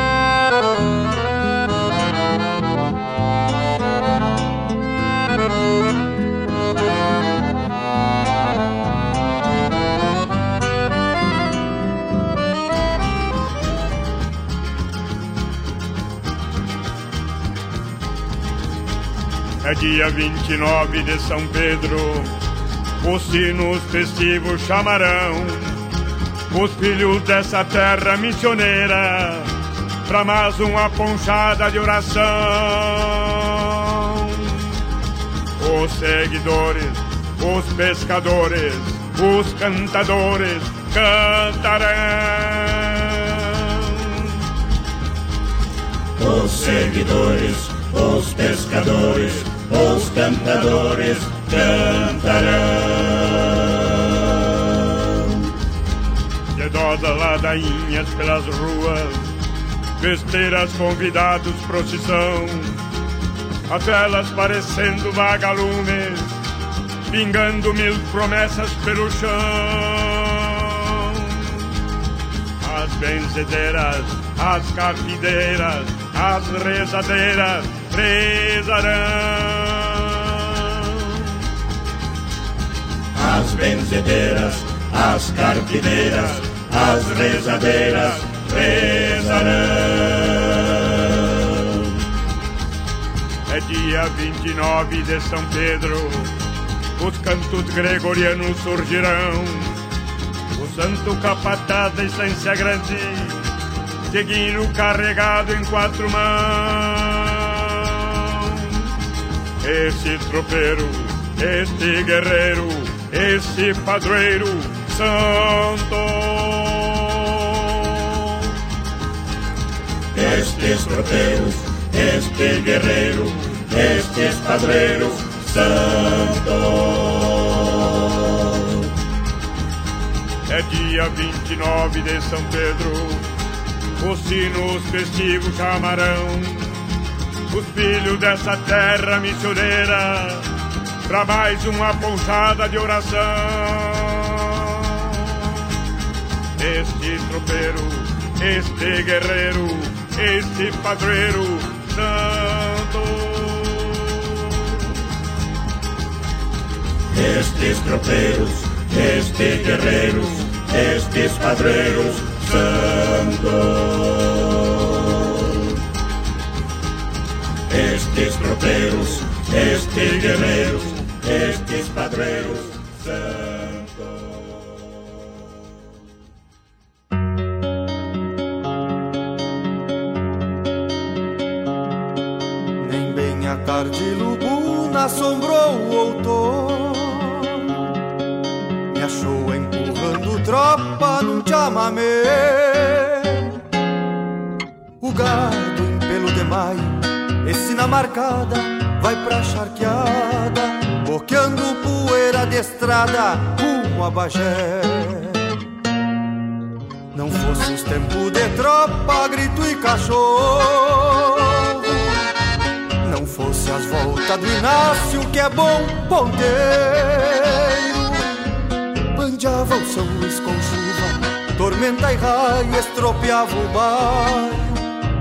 S8: Dia 29 de São Pedro, os sinos festivos chamarão os filhos dessa terra missioneira para mais uma ponchada de oração. Os seguidores, os pescadores, os cantadores cantarão
S9: os seguidores, os pescadores, os cantadores cantarão.
S8: Piedosas ladainhas pelas ruas, besteiras convidados, procissão, as velas parecendo vagalumes, pingando mil promessas pelo chão. As benzedeiras, as carpideiras, as rezadeiras rezarão.
S9: As benzedeiras, as carpideiras, as rezadeiras rezarão.
S8: É dia 29 de São Pedro, os cantos gregorianos surgirão. O santo capataz da essência grande, seguindo carregado em quatro mãos. Esse tropeiro, este guerreiro, esse padroeiro santo.
S9: Estes tropeiros, este guerreiro, estes padreiros santos.
S8: É dia 29 de São Pedro, os sinos festivos chamarão os filhos dessa terra missioneira pra mais uma ponchada de oração. Este tropeiro, este guerreiro, este padroeiro santo.
S9: Estes tropeiros, estes guerreiros, estes padreiros santos. Estes tropeiros, estes guerreiros, estes padreiros santos.
S10: Nem bem a tarde lubuna assombrou o outono. Me achou empurrando tropa num chamamé O gado em pelo de maio, esse na marcada Vai pra charqueada, boqueando poeira de estrada Rumo a Bagé Não fosse os tempos de tropa, grito e cachorro não fosse as voltas do Inácio, que é bom ponteiro. Bandeava o São Luís com chuva, tormenta e raio, estropeava o bairro.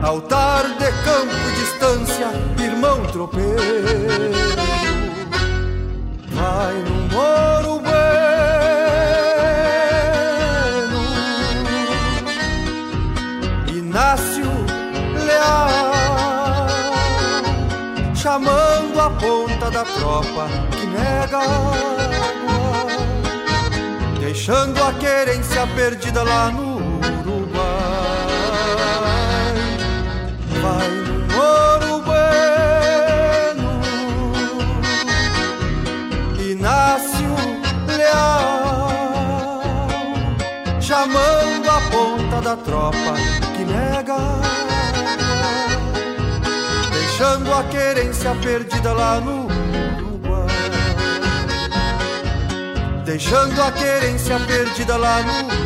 S10: Altar de campo e distância, irmão tropeiro. Vai no moro bueno, Inácio Leal chamando a ponta da tropa que nega água, deixando a querência perdida lá no Uruguai. Vai chamando a ponta da tropa que nega deixando a querência perdida lá no Uruguai. Deixando a querência perdida lá no Uruguai.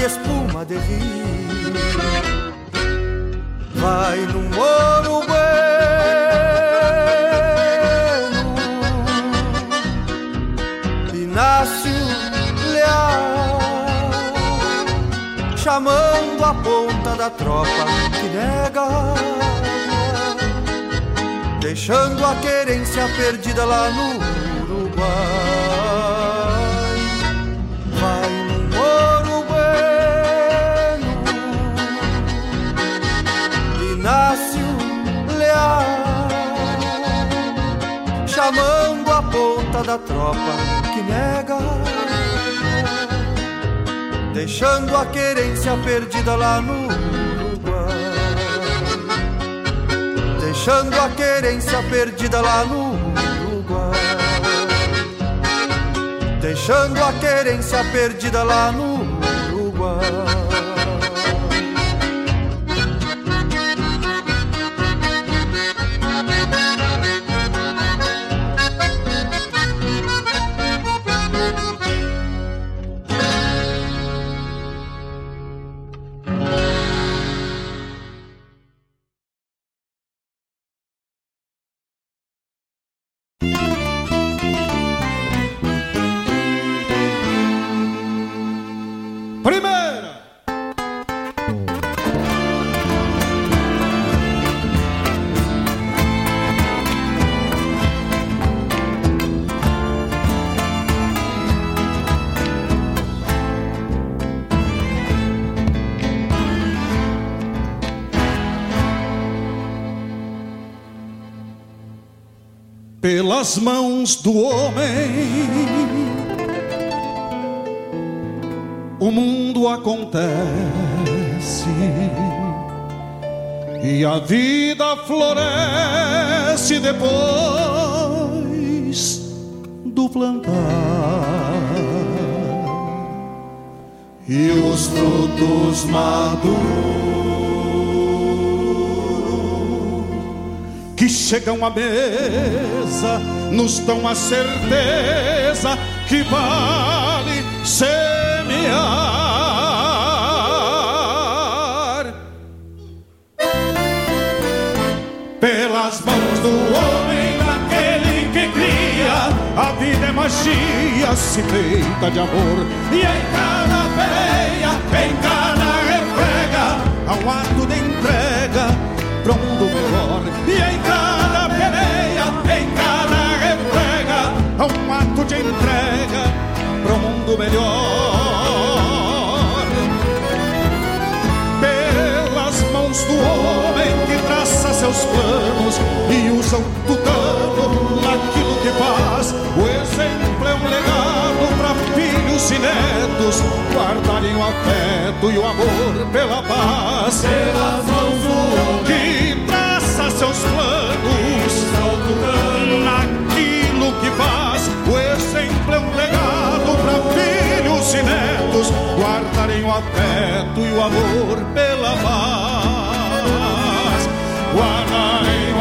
S10: Estrada e espuma de rio. Vai no moro bueno, Inácio Leal, chamando a ponta da tropa que nega deixando a querência perdida lá no a ponta da tropa que nega, deixando a querência perdida lá no Uruguai, deixando a querência perdida lá no Uruguai, deixando a querência perdida lá no
S11: pelas mãos do homem. O mundo acontece e a vida floresce depois do plantar e os frutos maduros chegam à mesa nos dão a certeza que vale semear. Pelas mãos do homem daquele que cria a vida é magia se feita de amor. E em cada peia, em cada refrega há um ato de E em cada peleia, em cada refrega, há um ato de entrega um mundo melhor. Pelas mãos do homem que traça seus planos e usa o tutano naquilo que faz, o exemplo é um legado para filhos e netos guardarem o afeto e o amor pela paz. Pelas mãos do traça seus planos naquilo que faz. O exemplo é um legado para filhos e netos guardarem o afeto e o amor pela paz. Guardarem o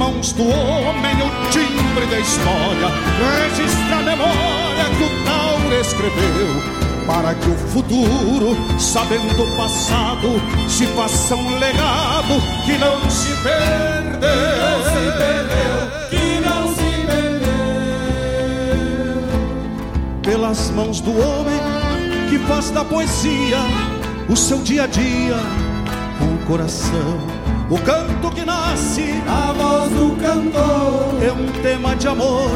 S11: mãos do homem o timbre da história registra a memória que o Tauro escreveu para que o futuro, sabendo o passado, se faça um legado que não se perdeu.
S9: Não se perdeu, que não se
S11: perdeu. Pelas mãos do homem que faz da poesia o seu dia a dia com o coração. O canto que nasce,
S9: a voz do cantor,
S11: é um tema de amor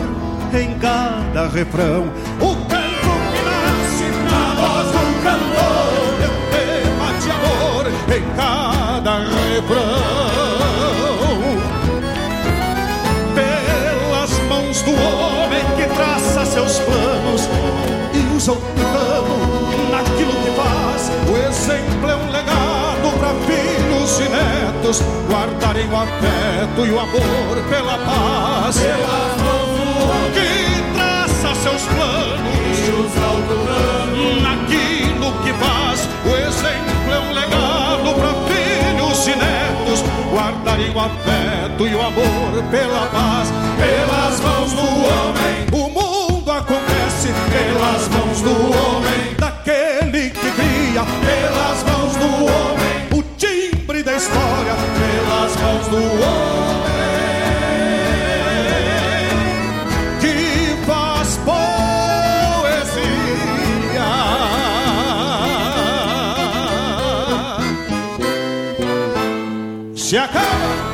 S11: em cada refrão. O canto que nasce, a voz do cantor, é um tema de amor em cada refrão. Filhos e netos guardarem o afeto e o amor pela paz.
S9: Homem
S11: que traça seus planos?
S9: E usa o plano
S11: naquilo que faz, o exemplo é um legado para filhos e netos. Guardarem o afeto e o amor pela paz. Pelas mãos do homem, o mundo acontece pelas mãos do homem, daquele que cria, pelas mãos do homem, do homem. Que faz poesia. Se acaba.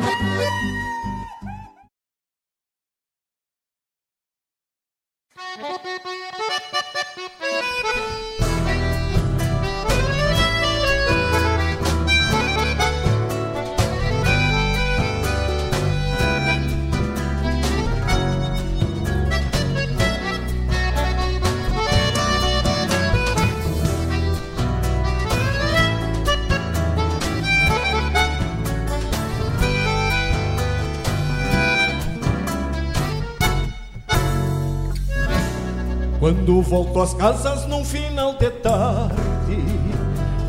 S11: Volto às casas num final de tarde,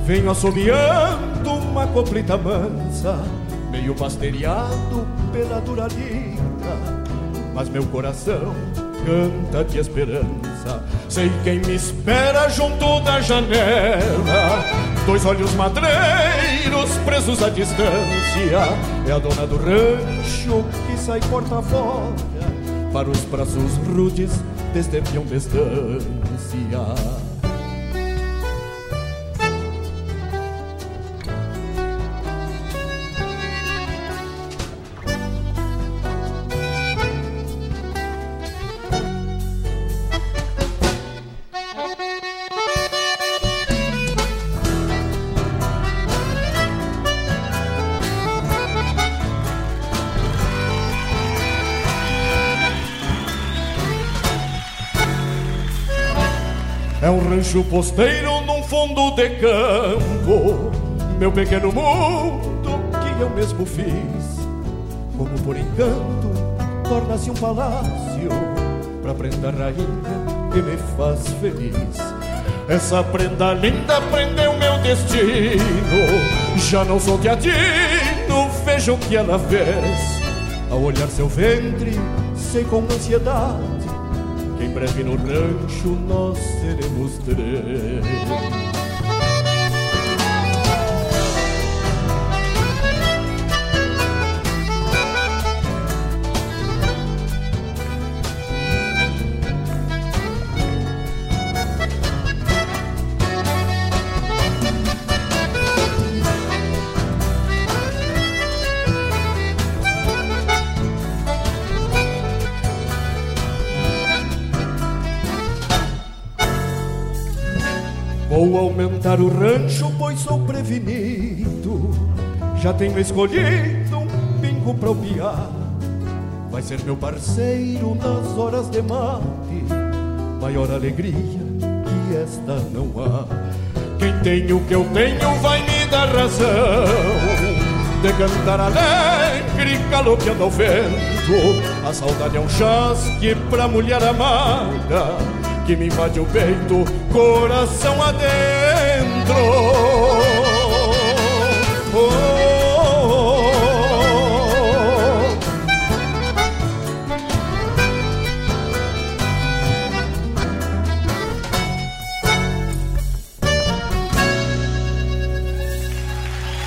S11: venho assobiando uma coplita mansa, meio basteriado pela dura lida, mas meu coração canta de esperança. Sei quem me espera junto da janela, dois olhos madreiros presos à distância. É a dona do rancho que sai porta fora para os braços rudes deste peão rancho posteiro num fundo de campo, meu pequeno mundo que eu mesmo fiz. Como por encanto, torna-se um palácio pra prenda rainha que me faz feliz. Essa prenda linda prendeu meu destino
S12: Já não sou teatino, veja o que ela fez. Ao olhar seu ventre, sei com ansiedade breve no rancho nós seremos três. Aumentar o rancho, pois sou prevenido. Já tenho escolhido um pingo pra piar. Vai ser meu parceiro nas horas de mate. Maior alegria que esta não há. Quem tem o que eu tenho vai me dar razão. De cantar alegre, galopeando ao vento. A saudade é um chasque pra mulher amada que me invade o peito, coração adentro. Oh, oh.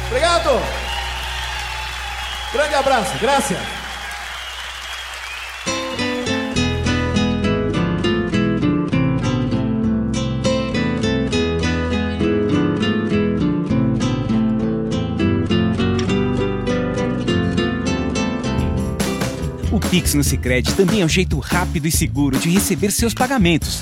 S12: Obrigado. Grande abraço, graças.
S13: Pix no Sicredi também é um jeito rápido e seguro de receber seus pagamentos.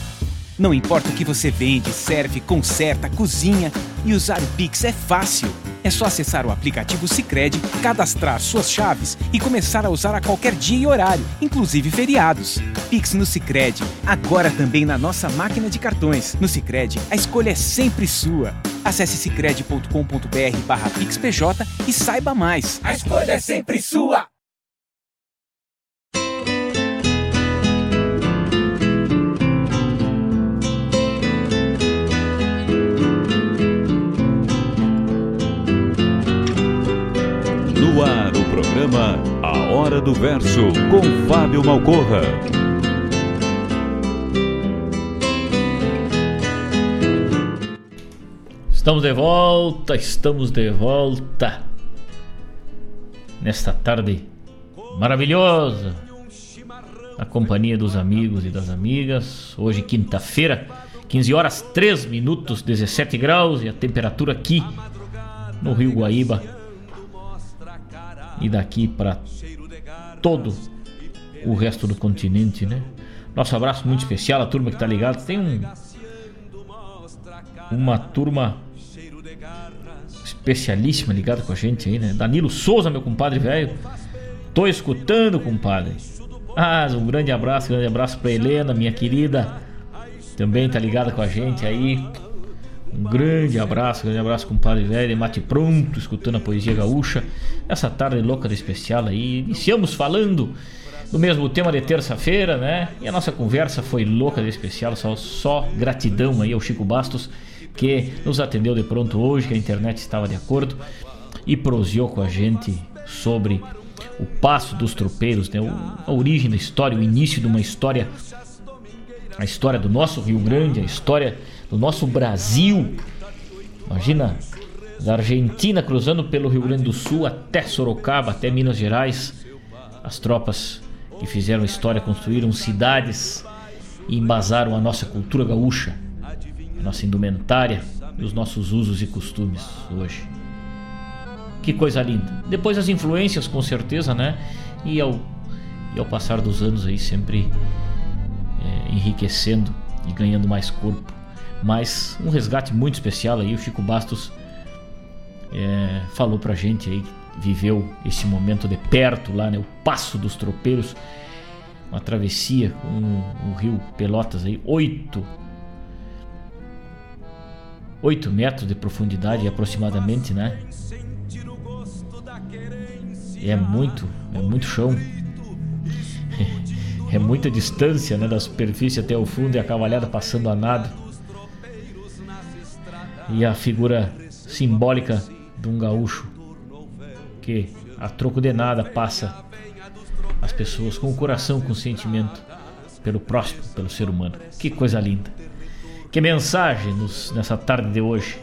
S13: Não importa o que você vende, serve, conserta, cozinha e usar o Pix é fácil. É só acessar o aplicativo Sicredi, cadastrar suas chaves e começar a usar a qualquer dia e horário, inclusive feriados. Pix no Sicredi, agora também na nossa máquina de cartões. No Sicredi, a escolha é sempre sua. Acesse sicredi.com.br/pixpj e saiba mais.
S14: A escolha é sempre sua.
S2: Programa A Hora do Verso, com Fábio Malcorra.
S3: Estamos de volta, estamos de volta. Nesta tarde maravilhosa, na companhia dos amigos e das amigas. Hoje, quinta-feira, 15 horas 3 minutos, 17 graus e a temperatura aqui no Rio Guaíba e daqui para todo o resto do continente, né? Nosso abraço muito especial à turma que tá ligada. Tem um uma turma especialíssima ligada com a gente aí, né? Danilo Souza, meu compadre velho. Tô escutando, compadre. Ah, um grande abraço, grande abraço para Helena, minha querida. Também tá ligada com a gente aí. Um grande abraço, grande abraço, compadre velho, mate pronto, escutando a poesia gaúcha. Essa tarde louca de especial aí. Iniciamos falando do mesmo tema de terça-feira, né? E a nossa conversa foi louca de especial, só, só gratidão aí ao Chico Bastos, que nos atendeu de pronto hoje, que a internet estava de acordo, e proseou com a gente sobre o passo dos tropeiros, né? a origem da história, o início de uma história, a história do nosso Rio Grande, a história do nosso Brasil. Imagina da Argentina cruzando pelo Rio Grande do Sul até Sorocaba, até Minas Gerais. As tropas que fizeram história construíram cidades e embasaram a nossa cultura gaúcha, a nossa indumentária e os nossos usos e costumes hoje. Que coisa linda. Depois as influências, com certeza, né? E ao, e ao passar dos anos aí sempre é, enriquecendo e ganhando mais corpo. Mas um resgate muito especial aí, o Chico Bastos é, falou pra gente aí, viveu esse momento de perto lá, né? O Passo dos Tropeiros, uma travessia com o, o rio Pelotas aí, oito 8 metros de profundidade aproximadamente, né? É muito, é muito chão. É muita distância né, da superfície até o fundo e a cavalhada passando a nado. E a figura simbólica de um gaúcho que a troco de nada passa as pessoas com o coração, com o sentimento pelo próximo, pelo ser humano. Que coisa linda. Que mensagem nos, nessa tarde de hoje.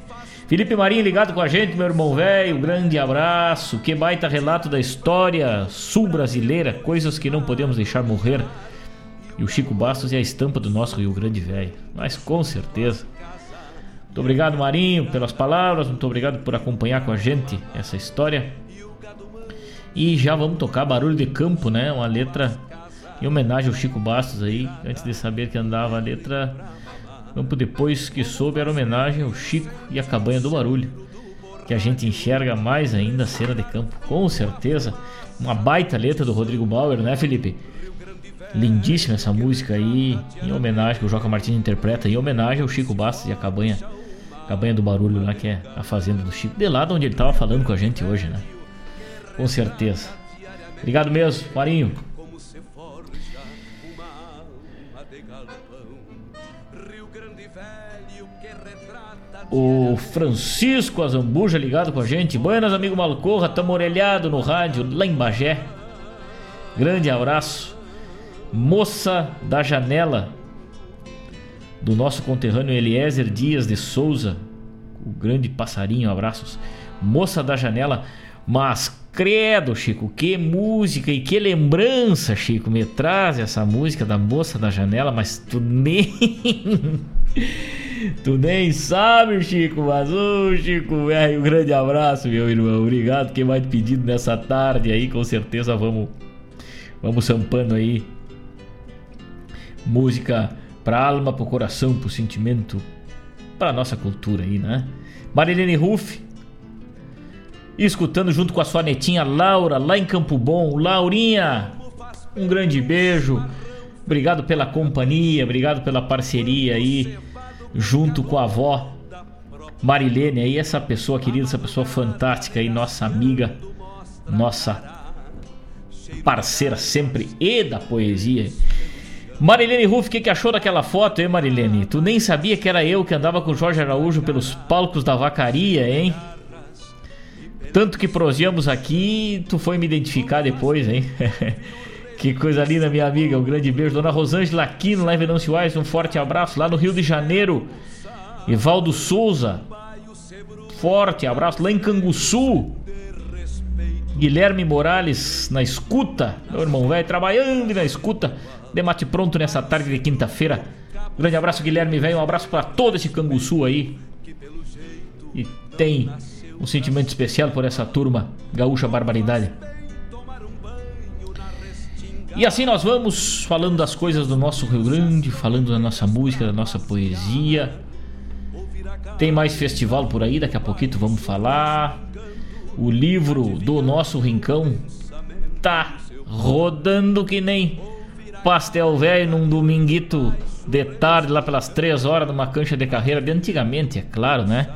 S3: Felipe Marinho ligado com a gente, meu irmão velho. Grande abraço. Que baita relato da história sul-brasileira, coisas que não podemos deixar morrer. E o Chico Bastos é a estampa do nosso Rio Grande Velho. Mas com certeza. Muito obrigado, Marinho, pelas palavras. Muito obrigado por acompanhar com a gente essa história. E já vamos tocar Barulho de Campo, né? Uma letra em homenagem ao Chico Bastos aí. Antes de saber que andava a letra Campo depois que soube era homenagem ao Chico e a Cabanha do Barulho. Que a gente enxerga mais ainda a cena de campo. Com certeza. Uma baita letra do Rodrigo Bauer, né, Felipe? Lindíssima essa música aí, em homenagem, que o Joca Martins interpreta, em homenagem ao Chico Bastos e a Cabanha, Cabanha do Barulho lá, que é a fazenda do Chico. De lá de onde ele tava falando com a gente hoje, né? Com certeza. Obrigado mesmo, Marinho. O Francisco Azambuja ligado com a gente. Buenas, amigo Malcorra. Tamo orelhado no rádio lá em Bagé. Grande abraço. Moça da Janela. Do nosso conterrâneo Eliezer Dias de Souza. O grande passarinho, abraços. Moça da Janela. Mas credo, Chico, que música e que lembrança, Chico. Me traz essa música da Moça da Janela, mas tu nem. Tu nem sabe, Chico, mas ô Chico, velho, um grande abraço, meu irmão. Obrigado. Quem mais pedido nessa tarde aí, com certeza vamos vamos sampando aí música pra alma, pro coração, pro sentimento, pra nossa cultura aí, né? Marilene Ruff, escutando junto com a sua netinha Laura, lá em Campo Bom. Laurinha, um grande beijo. Obrigado pela companhia, obrigado pela parceria aí junto com a avó Marilene aí, essa pessoa querida, essa pessoa fantástica aí, nossa amiga, nossa parceira sempre e da poesia. Marilene Ruff, o que, que achou daquela foto, hein, Marilene? Tu nem sabia que era eu que andava com o Jorge Araújo pelos palcos da vacaria, hein? Tanto que proseamos aqui, tu foi me identificar depois, hein? Que coisa linda, minha amiga. Um grande beijo. Dona Rosângela Aquino, lá em Venâncio Aires. Um forte abraço. Lá no Rio de Janeiro. Evaldo Souza. Forte abraço. Lá em Canguçu. Guilherme Morales na escuta. Meu irmão velho trabalhando na escuta. Demate pronto nessa tarde de quinta-feira. Grande abraço, Guilherme velho. Um abraço para todo esse Canguçu aí. E tem um sentimento especial por essa turma. Gaúcha Barbaridade. E assim nós vamos falando das coisas do nosso Rio Grande, falando da nossa música, da nossa poesia. Tem mais festival por aí, daqui a pouquinho vamos falar. O livro do nosso Rincão tá rodando que nem pastel velho num dominguito de tarde, lá pelas 3 horas, numa cancha de carreira de antigamente, é claro, né?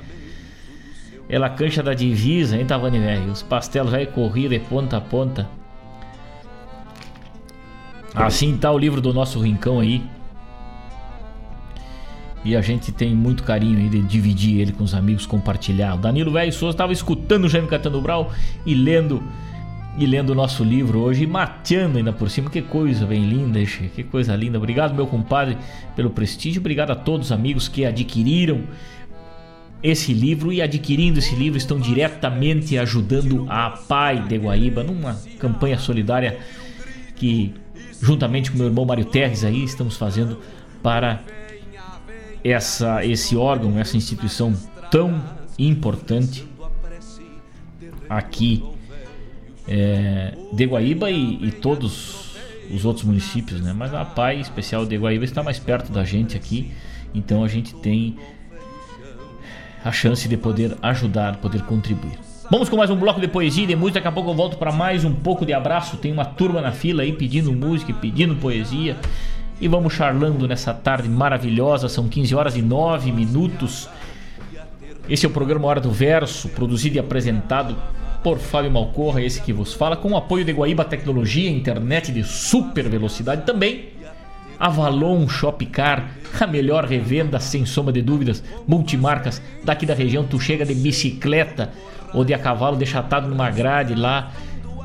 S3: Ela cancha da divisa, hein, Tavani velho? Os pastel velho corriam de ponta a ponta. Assim tá o livro do nosso rincão aí. E a gente tem muito carinho aí de dividir ele com os amigos, compartilhar. O Danilo Velho Souza estava escutando o Jaime Catano Brau e lendo e lendo o nosso livro hoje e mateando ainda por cima. Que coisa bem linda, que coisa linda. Obrigado, meu compadre, pelo prestígio. Obrigado a todos os amigos que adquiriram esse livro e adquirindo esse livro estão diretamente ajudando a Pai de Guaíba numa campanha solidária que juntamente com meu irmão Mário Terres aí estamos fazendo para essa esse órgão, essa instituição tão importante aqui é, de Guaíba e, e, todos os outros municípios, né? Mas a PAI especial de Guaíba está mais perto da gente aqui, então a gente tem a chance de poder ajudar, poder contribuir. Vamos com mais um bloco de poesia e de música. Daqui a pouco eu volto para mais um pouco de abraço. Tem uma turma na fila aí pedindo música e pedindo poesia. E vamos charlando nessa tarde maravilhosa. São 15 horas e 9 minutos. Esse é o programa Hora do Verso, produzido e apresentado por Fábio Malcorra, esse que vos fala, com o apoio de Guaíba Tecnologia, internet de super velocidade também. Avalon Shopcar, a melhor revenda sem soma de dúvidas, multimarcas daqui da região. Tu chega de bicicleta ou de a cavalo, deixa atado numa grade lá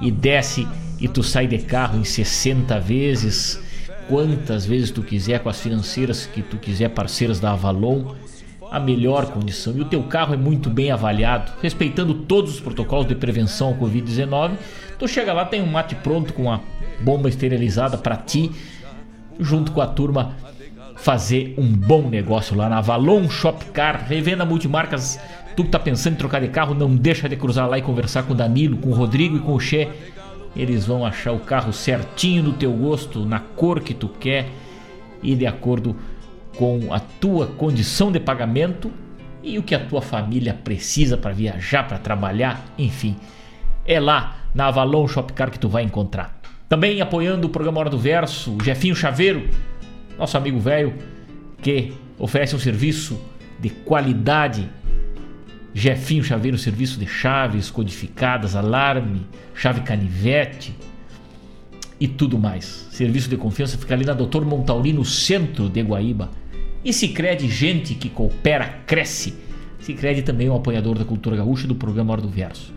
S3: e desce e tu sai de carro em 60 vezes, quantas vezes tu quiser com as financeiras que tu quiser, parceiras da Avalon, a melhor condição. E o teu carro é muito bem avaliado, respeitando todos os protocolos de prevenção ao Covid-19. Tu chega lá, tem um mate pronto com a bomba esterilizada para ti, junto com a turma fazer um bom negócio lá na Avalon Shopcar, revenda multimarcas. Tu que tá pensando em trocar de carro, não deixa de cruzar lá e conversar com o Danilo, com o Rodrigo e com o Che eles vão achar o carro certinho no teu gosto, na cor que tu quer e de acordo com a tua condição de pagamento e o que a tua família precisa para viajar, para trabalhar, enfim. É lá na Avalon Shopcar que tu vai encontrar. Também apoiando o programa Hora do Verso, o Jefinho Chaveiro, nosso amigo velho, que oferece um serviço de qualidade Jefinho Chaveiro, serviço de chaves codificadas, alarme, chave canivete e tudo mais. Serviço de confiança fica ali na Doutor Montauri, centro de Guaíba. E se crede gente que coopera, cresce. Se crede também é um apoiador da cultura gaúcha do programa Hora do Verso.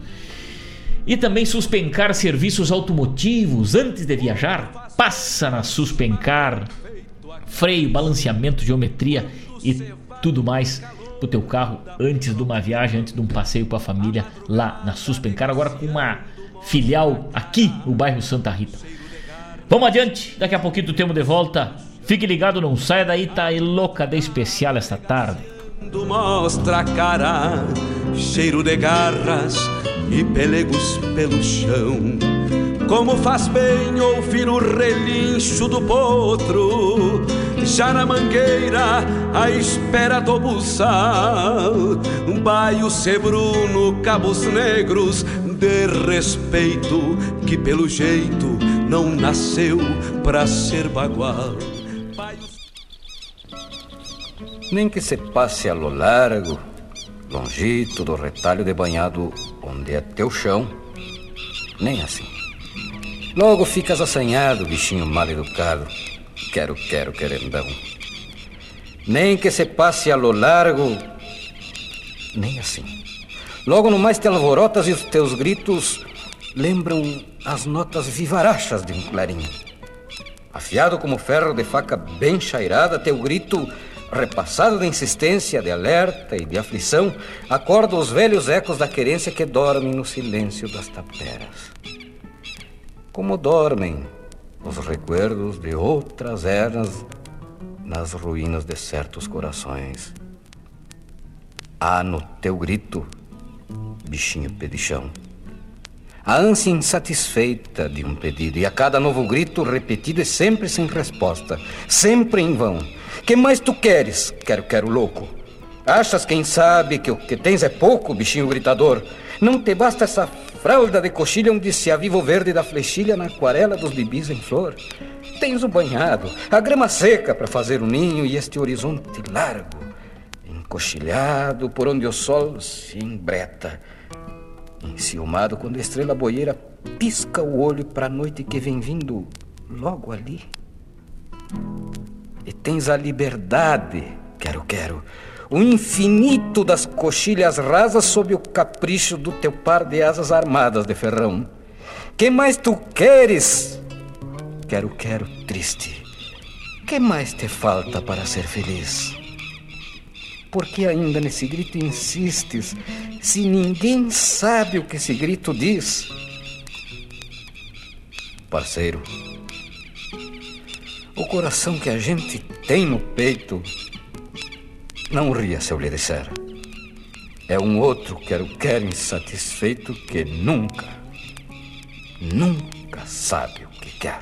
S3: E também Suspencar Serviços Automotivos. Antes de viajar, passa na Suspencar. Freio, balanceamento, geometria e tudo mais pro teu carro antes de uma viagem, antes de um passeio com a família lá na Suspencar, agora com uma filial aqui no bairro Santa Rita. Vamos adiante, daqui a pouquinho temos de volta. Fique ligado, não saia daí, tá aí louca de especial esta tarde.
S1: Mostra a cara, cheiro de garras e pelegos pelo chão. Como faz bem ouvir o relincho do potro já na mangueira, à espera do buçal. Baio sebruno, cabos negros de respeito, que pelo jeito não nasceu pra ser bagual.
S15: Nem que se passe a lo largo, longito do retalho de banhado onde é teu chão, nem assim. Logo ficas assanhado, bichinho mal educado Quero, quero, querendão. Nem que se passe a lo largo, nem assim. Logo no mais te alvorotas e os teus gritos lembram as notas vivarachas de um clarim. Afiado como ferro de faca bem chairada, teu grito, repassado de insistência, de alerta e de aflição, acorda os velhos ecos da querência que dormem no silêncio das taperas. Como dormem os recuerdos de outras eras nas ruínas de certos corações. Há no teu grito, bichinho pedichão, a ânsia insatisfeita de um pedido, e a cada novo grito repetido e sempre sem resposta, sempre em vão. Que mais tu queres? Quero, quero louco. Achas, quem sabe, que o que tens é pouco, bichinho gritador? Não te basta essa fralda de coxilha onde se aviva o verde da flechilha na aquarela dos bibis em flor. Tens o banhado, a grama seca para fazer o ninho e este horizonte largo, encoxilhado por onde o sol se embreta. Enciumado quando a estrela boieira pisca o olho para a noite que vem vindo logo ali. E tens a liberdade, quero, quero, o infinito das coxilhas rasas sob o capricho do teu par de asas armadas de ferrão. Que mais tu queres? Quero, quero, triste. Que mais te falta para ser feliz? Por que ainda nesse grito insistes, se ninguém sabe o que esse grito diz? Parceiro, o coração que a gente tem no peito não ria se eu lhe disser. É um outro quero-quero insatisfeito que nunca, nunca sabe o que quer.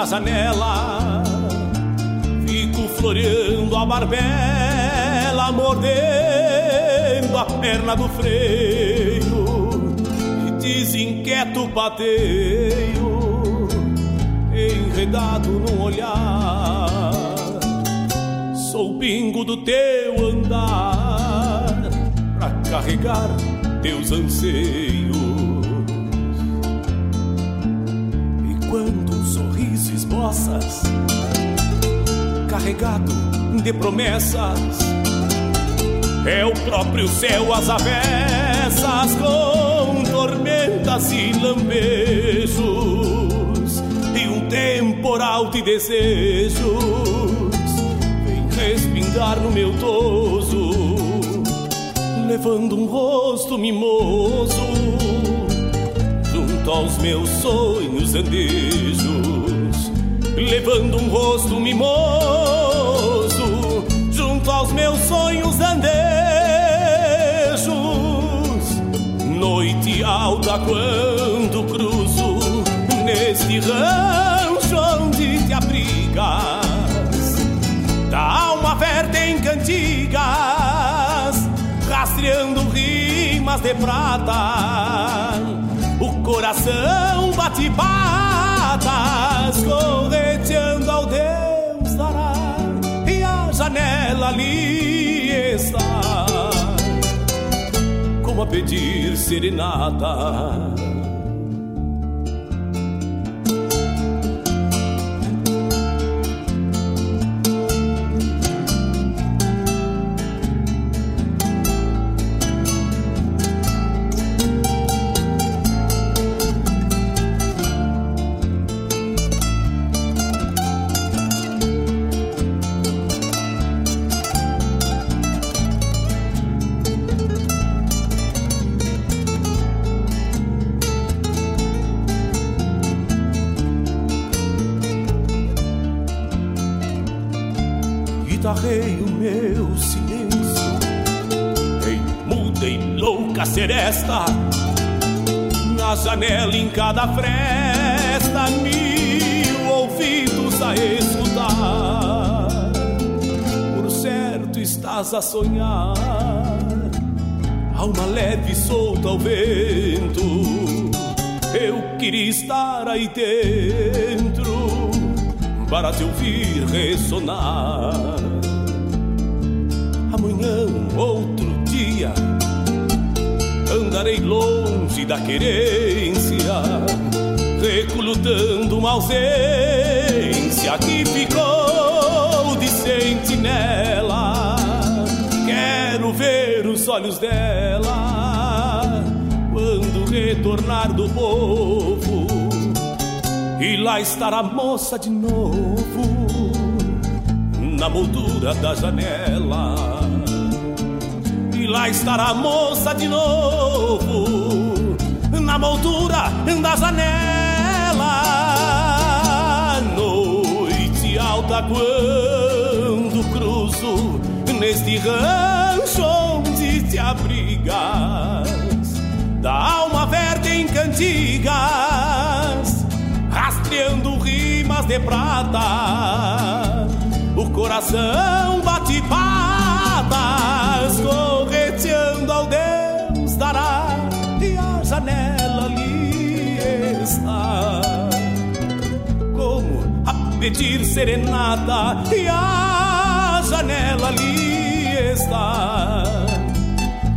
S16: Na janela. Fico floreando a barbela, mordendo a perna do freio e desinquieto pateio, enredado num olhar. Sou pingo do teu andar pra carregar teus anseios. Quando um sorriso esboças, carregado de promessas, é o próprio céu às avessas com tormentas e lambejos e um temporal de desejos. Vem respingar no meu toso levando um rosto mimoso junto aos meus sonhos andejos, levando um rosto mimoso junto aos meus sonhos andejos. Noite alta quando cruzo neste rancho onde te abrigas, da alma verde em cantigas rastreando rimas de prata. Coração bate patas, correteando ao Deus dará. E a janela ali está, como a pedir serenata. Na janela em cada fresta Mil ouvidos a escutar. Por certo estás a sonhar. Alma leve solta ao vento. Eu queria estar aí dentro para te ouvir ressonar. Andarei longe da querência, recolutando uma ausência que ficou de sentinela. Quero ver os olhos dela quando retornar do povo e lá estará a moça de novo Na moldura da janela lá estará a moça de novo Na moldura da janela Noite alta quando cruzo Neste rancho onde te abrigas Da alma verde em cantigas rastreando rimas de prata. O coração bate patas, correteando ao Deus dará, e a janela ali está. Como a pedir serenata, e a janela ali está.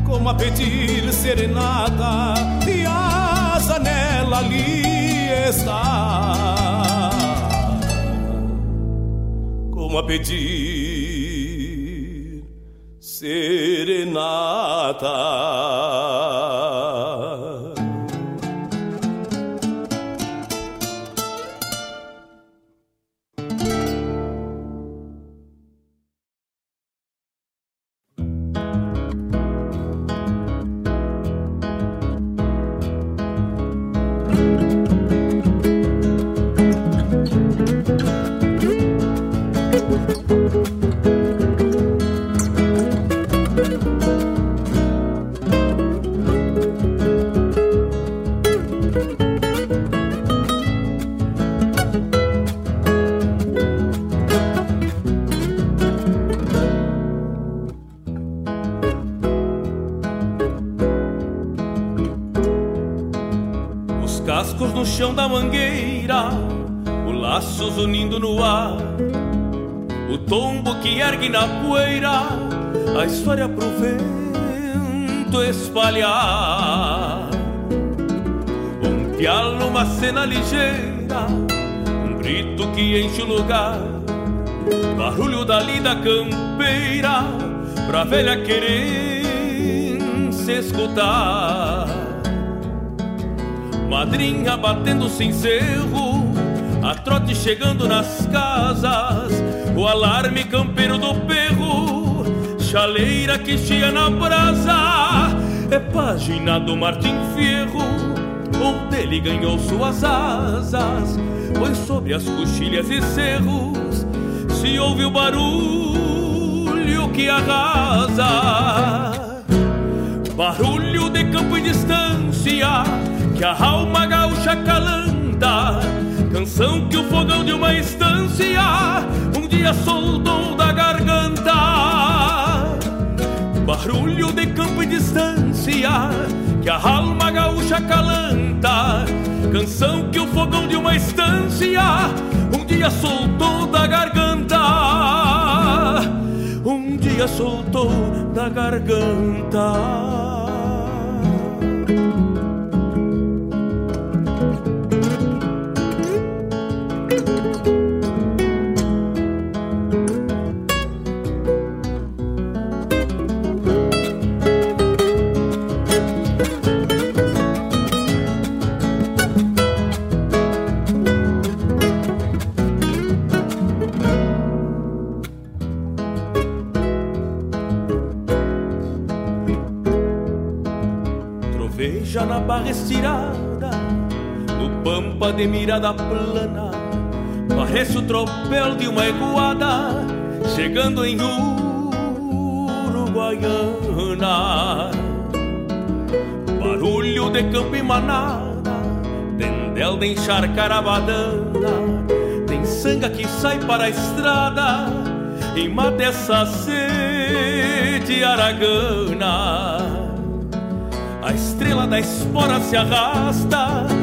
S16: Como a pedir serenata, e a janela ali está como a pedir serenata.
S17: Cena ligeira, um grito que enche o lugar, barulho da lida campeira, pra velha querer se escutar. Madrinha batendo sem cerro, a trote chegando nas casas, o alarme campeiro do perro, chaleira que chia na brasa, é página do Martim Fierro, ou dele ganhou suas asas, pois sobre as coxilhas e cerros se ouve o barulho que arrasa. Barulho de campo e distância que a alma gaúcha calanta, canção que o fogão de uma estância um dia soltou da garganta. Barulho de campo e distância que a alma gaúcha calanta, canção que o fogão de uma estância um dia soltou da garganta. Um dia soltou da garganta. Mirada plana, parece o tropel de uma eguada chegando em Uruguaiana. Barulho de campo e manada, tendel de encharcar a badana, tem sanga que sai para a estrada e mata essa sede aragana. A estrela da espora se arrasta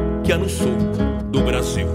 S17: que há no sul do Brasil.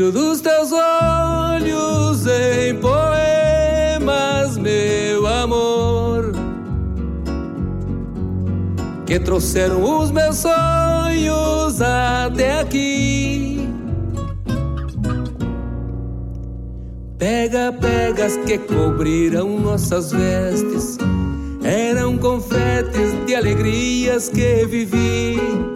S18: Brilho dos teus olhos em poemas, meu amor. que trouxeram os meus sonhos até aqui. Pega, pegas que cobriram nossas vestes, eram confetes de alegrias que vivi.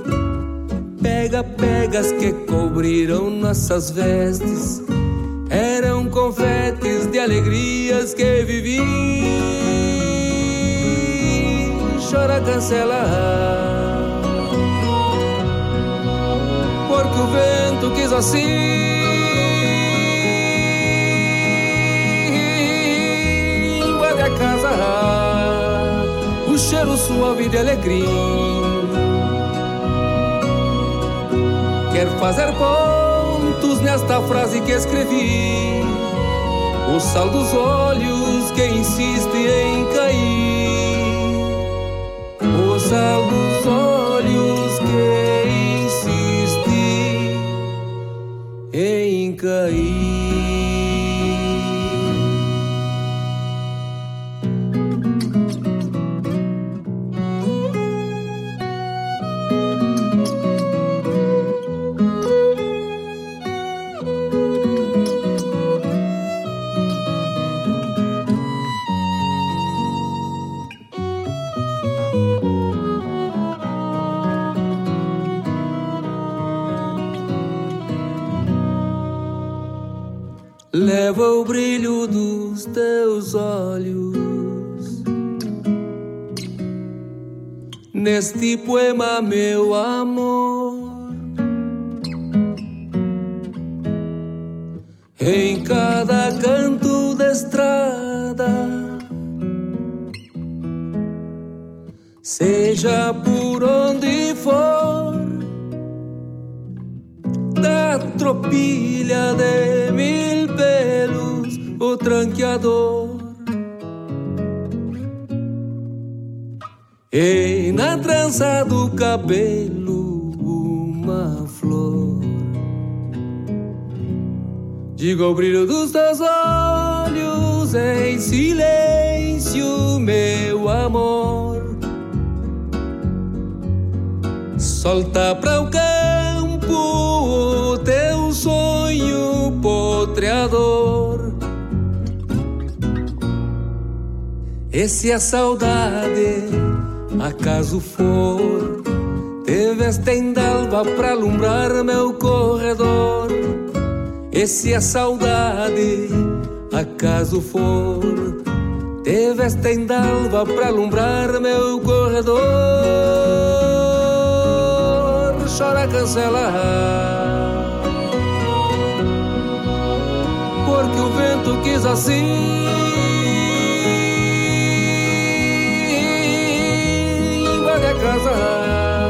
S18: Pega, pegas que cobriram nossas vestes, eram confetes de alegrias que vivi chora cancelar. Porque o vento quis assim. Invade a casa, o cheiro suave de alegria. Quer fazer pontos nesta frase que escrevi. O sal dos olhos que insiste em cair sal dos olhos que insiste em cair. Leva o brilho dos teus olhos. Neste poema, meu amor, em cada canto da estrada, seja por onde for, da tropilha de mil o tranqueador. E na trança do cabelo uma flor. Digo ao brilho dos teus olhos em silêncio, meu amor. Solta para o campo o teu sonho potreador. E se a saudade acaso for, te vestem d'alva pra alumbrar meu corredor. E se a saudade acaso for, te vestem d'alva pra alumbrar meu corredor. Chora cancelar porque o vento quis assim. Casa,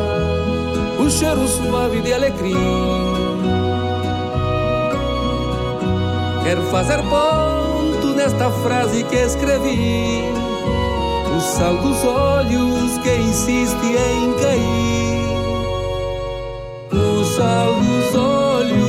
S18: o cheiro suave de alecrim. Quero fazer ponto nesta frase que escrevi. O sal dos olhos que insiste em cair. O sal dos olhos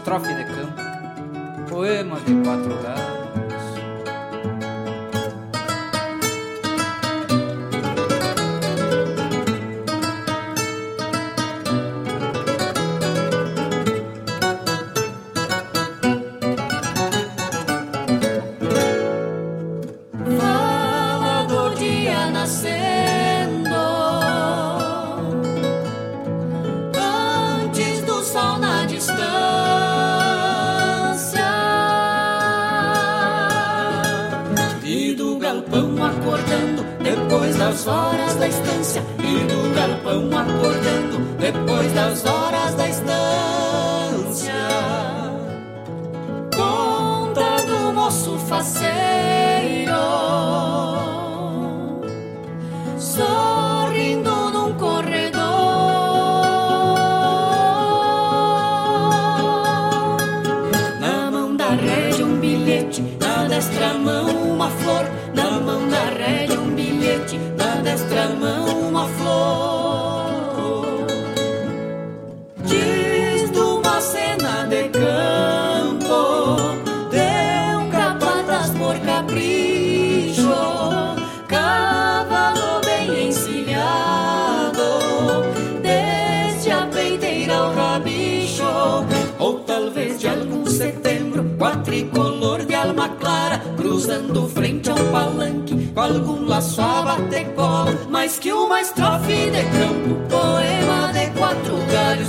S19: estrofe de campo.
S20: Mão cruzando frente a um palanque, com algum laço a bater cola, mais que uma estrofe de campo, poema de quatro galhos,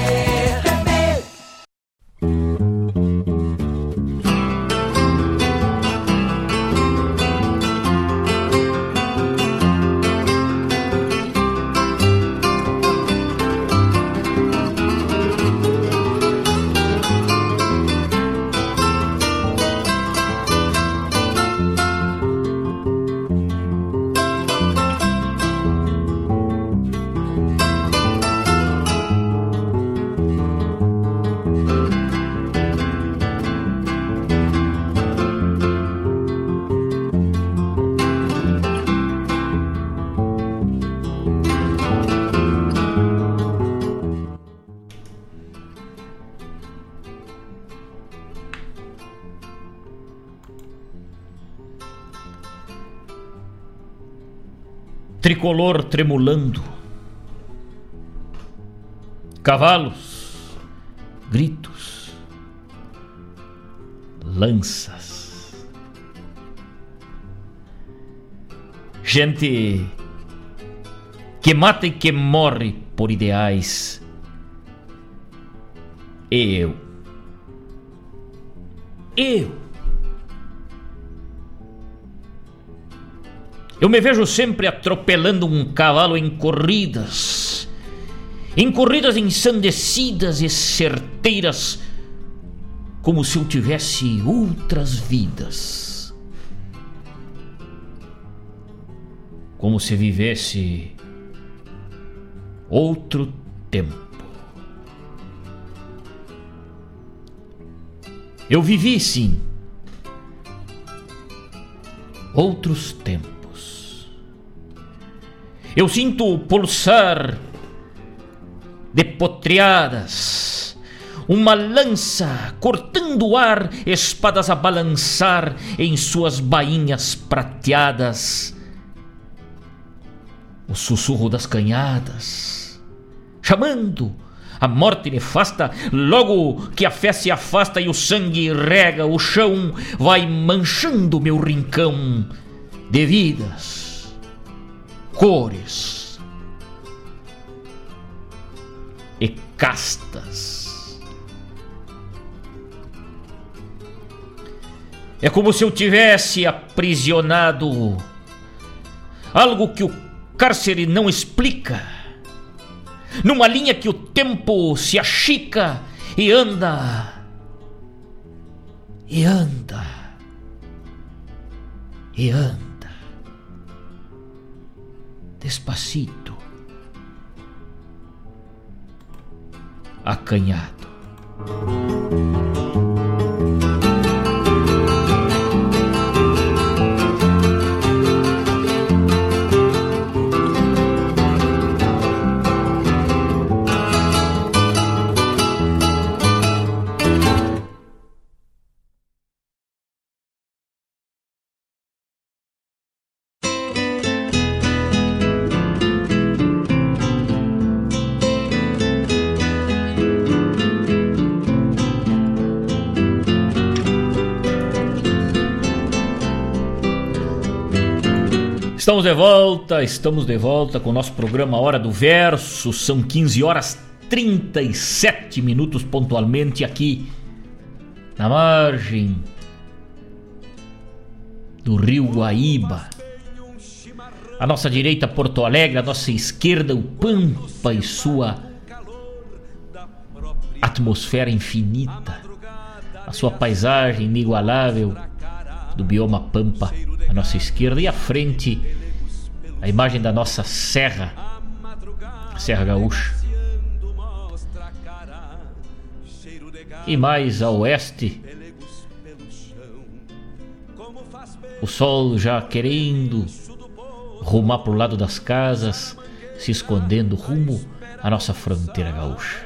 S3: Tricolor tremulando, cavalos, gritos, lanças, gente que mata e que morre por ideais. Eu. Eu. Eu me vejo sempre atropelando um cavalo em corridas. Em corridas ensandecidas e certeiras, como se eu tivesse outras vidas. Como se vivesse outro tempo. Eu vivi sim outros tempos. Eu sinto pulsar de potreadas, uma lança cortando o ar, espadas a balançar em suas bainhas prateadas. O sussurro das canhadas, chamando a morte nefasta, logo que a fé se afasta e o sangue rega o chão, vai manchando meu rincão de vidas, cores e castas. É como se eu tivesse aprisionado algo que o cárcere não explica numa linha que o tempo se achica e anda. E anda. E anda. Despacito. Acanhado. Estamos de volta, estamos de volta com o nosso programa Hora do Verso. São 15 horas 37 minutos pontualmente aqui na margem do Rio Guaíba. À nossa direita, Porto Alegre, à nossa esquerda, o Pampa e sua atmosfera infinita, a sua paisagem inigualável do bioma Pampa à nossa esquerda e à frente a imagem da nossa serra, Serra Gaúcha. E mais a oeste, o sol já querendo rumar para o lado das casas, se escondendo rumo à nossa fronteira gaúcha.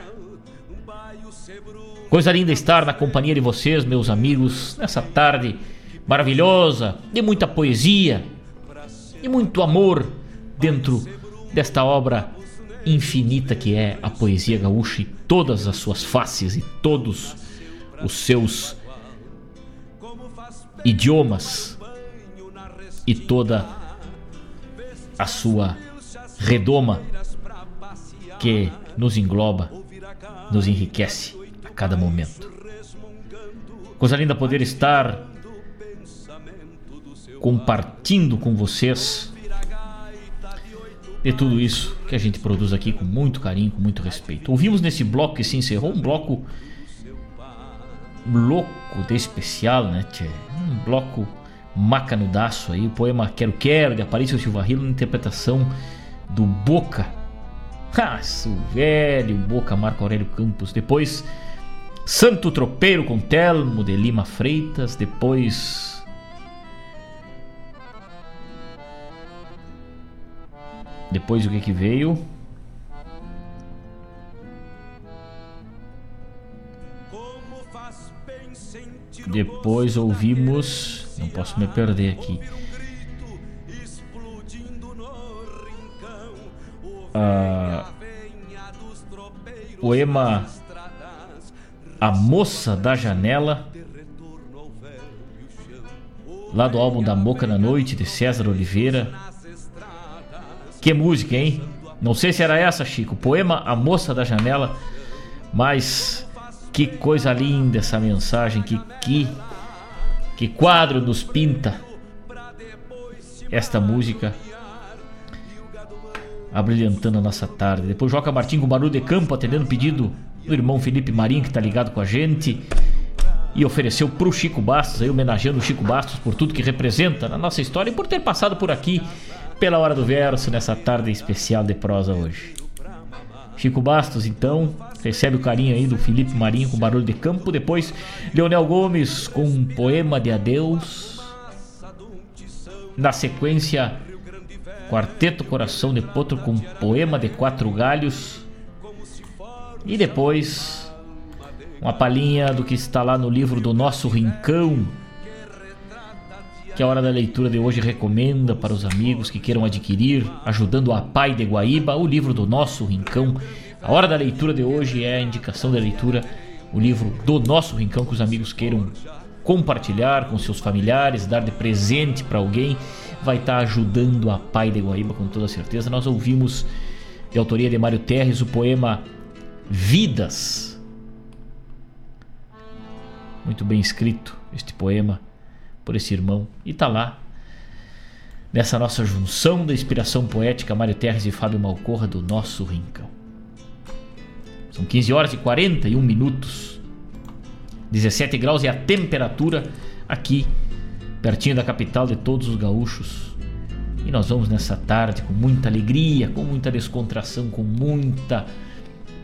S3: Coisa linda estar na companhia de vocês, meus amigos, nessa tarde maravilhosa, de muita poesia e muito amor dentro desta obra infinita que é a poesia gaúcha e todas as suas faces e todos os seus idiomas e toda a sua redoma que nos engloba, nos enriquece a cada momento. Coisa linda poder estar compartilhando com vocês de tudo isso que a gente produz aqui com muito carinho, com muito respeito. Ouvimos nesse bloco que se encerrou um bloco louco de especial, né? Tchê? Um bloco macanudaço aí, o poema Quero Quero de Aparício Silva Rilo na interpretação do Boca. Ah, o velho Boca Marco Aurélio Campos. Depois Santo Tropeiro com Telmo de Lima Freitas. Depois Depois o que que veio? Depois ouvimos. Não posso me perder aqui. Ah, poema A Moça da Janela. Lá do álbum da Boca na Noite de César Oliveira. Que música, hein? Não sei se era essa, Chico. Poema A Moça da Janela. Mas que coisa linda essa mensagem. Que, que, que quadro nos pinta esta música abrilhantando a nossa tarde. Depois Joca Martim com barulho de campo, atendendo o pedido do irmão Felipe Marinho, que está ligado com a gente. E ofereceu para o Chico Bastos, aí homenageando o Chico Bastos por tudo que representa na nossa história e por ter passado por aqui pela hora do verso nessa tarde especial de prosa hoje. Chico Bastos, então, recebe o carinho aí do Felipe Marinho com barulho de campo. Depois, Leonel Gomes com um poema de adeus. Na sequência, Quarteto Coração de Potro com um poema de quatro galhos. E depois, uma palhinha do que está lá no livro do Nosso Rincão, que a hora da leitura de hoje recomenda para os amigos que queiram adquirir, ajudando a Pai de Guaíba, o livro do Nosso Rincão. A hora da leitura de hoje é a indicação da leitura, o livro do Nosso Rincão que os amigos queiram compartilhar com seus familiares, dar de presente para alguém, vai estar ajudando a Pai de Guaíba com toda certeza. Nós ouvimos de autoria de Mário Terres o poema Vidas. Muito bem escrito este poema por esse irmão e tá lá nessa nossa junção da inspiração poética Mário Terres e Fábio Malcorra do nosso rincão. São 15 horas e 41 minutos. 17 graus é a temperatura aqui pertinho da capital de todos os gaúchos. E nós vamos nessa tarde com muita alegria, com muita descontração, com muita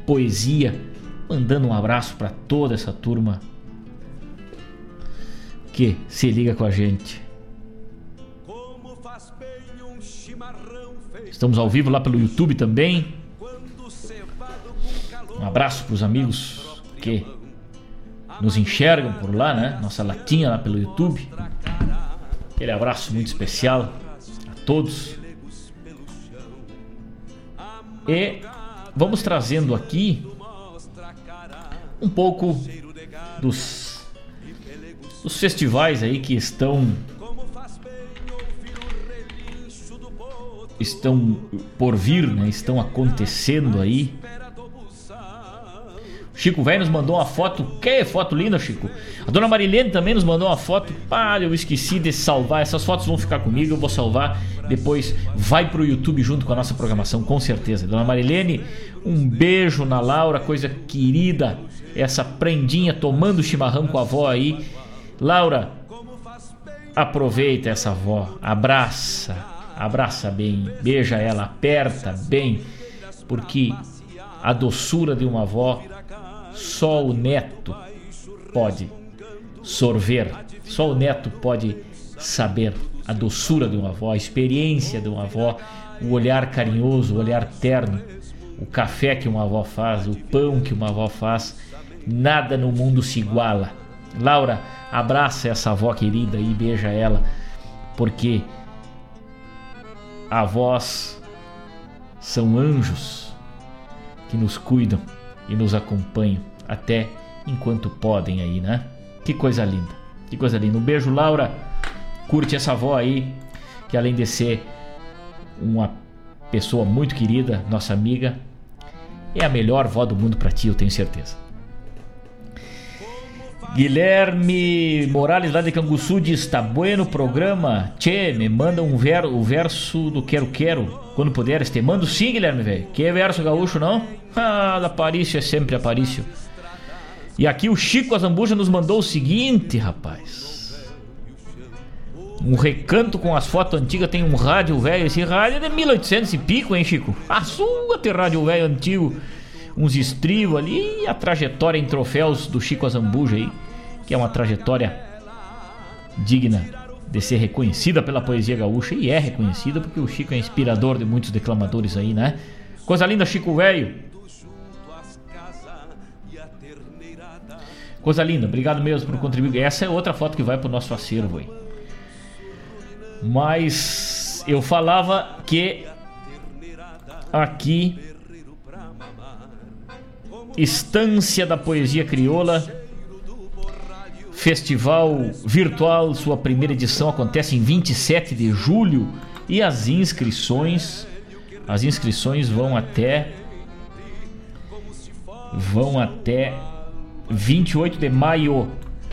S3: poesia, mandando um abraço para toda essa turma que se liga com a gente. Estamos ao vivo lá pelo YouTube também. Um abraço para os amigos que nos enxergam por lá, né? Nossa latinha lá pelo YouTube. Aquele abraço muito especial a todos. E vamos trazendo aqui um pouco dos os festivais aí que estão estão por vir, né? Estão acontecendo aí. Chico Velho nos mandou uma foto. Que foto linda, Chico. A dona Marilene também nos mandou uma foto. Pá, eu esqueci de salvar. Essas fotos vão ficar comigo, eu vou salvar. Depois vai pro YouTube junto com a nossa programação, com certeza. Dona Marilene, um beijo na Laura, coisa querida. Essa prendinha tomando chimarrão com a avó aí Laura, aproveita essa avó, abraça, abraça bem, beija ela, aperta bem, porque a doçura de uma avó só o neto pode sorver, só o neto pode saber a doçura de uma avó, a experiência de uma avó, o olhar carinhoso, o olhar terno, o café que uma avó faz, o pão que uma avó faz, nada no mundo se iguala. Laura, Abraça essa avó querida e beija ela, porque avós são anjos que nos cuidam e nos acompanham até enquanto podem aí, né? Que coisa linda, que coisa linda. Um beijo, Laura. Curte essa avó aí, que além de ser uma pessoa muito querida, nossa amiga, é a melhor vó do mundo para ti, eu tenho certeza. Guilherme Morales lá de Canguçu diz: Tá bueno programa. Tchê, me manda um ver, o verso do Quero Quero. Quando puderes, te mando sim, Guilherme, velho. Que verso gaúcho, não? Ah, da Aparício é sempre Aparício. E aqui o Chico Azambuja nos mandou o seguinte, rapaz. Um recanto com as fotos antigas tem um rádio velho. Esse rádio é de 1800 e pico, hein, Chico? A sua ter rádio velho antigo uns estribos ali e a trajetória em troféus do Chico Azambuja aí, que é uma trajetória digna de ser reconhecida pela poesia gaúcha e é reconhecida porque o Chico é inspirador de muitos declamadores aí, né? Coisa linda, Chico Velho. Coisa linda, obrigado mesmo por contribuir. Essa é outra foto que vai pro nosso acervo aí. Mas eu falava que aqui Estância da Poesia Crioula. Festival virtual, sua primeira edição acontece em 27 de julho e as inscrições, as inscrições vão até vão até 28 de maio.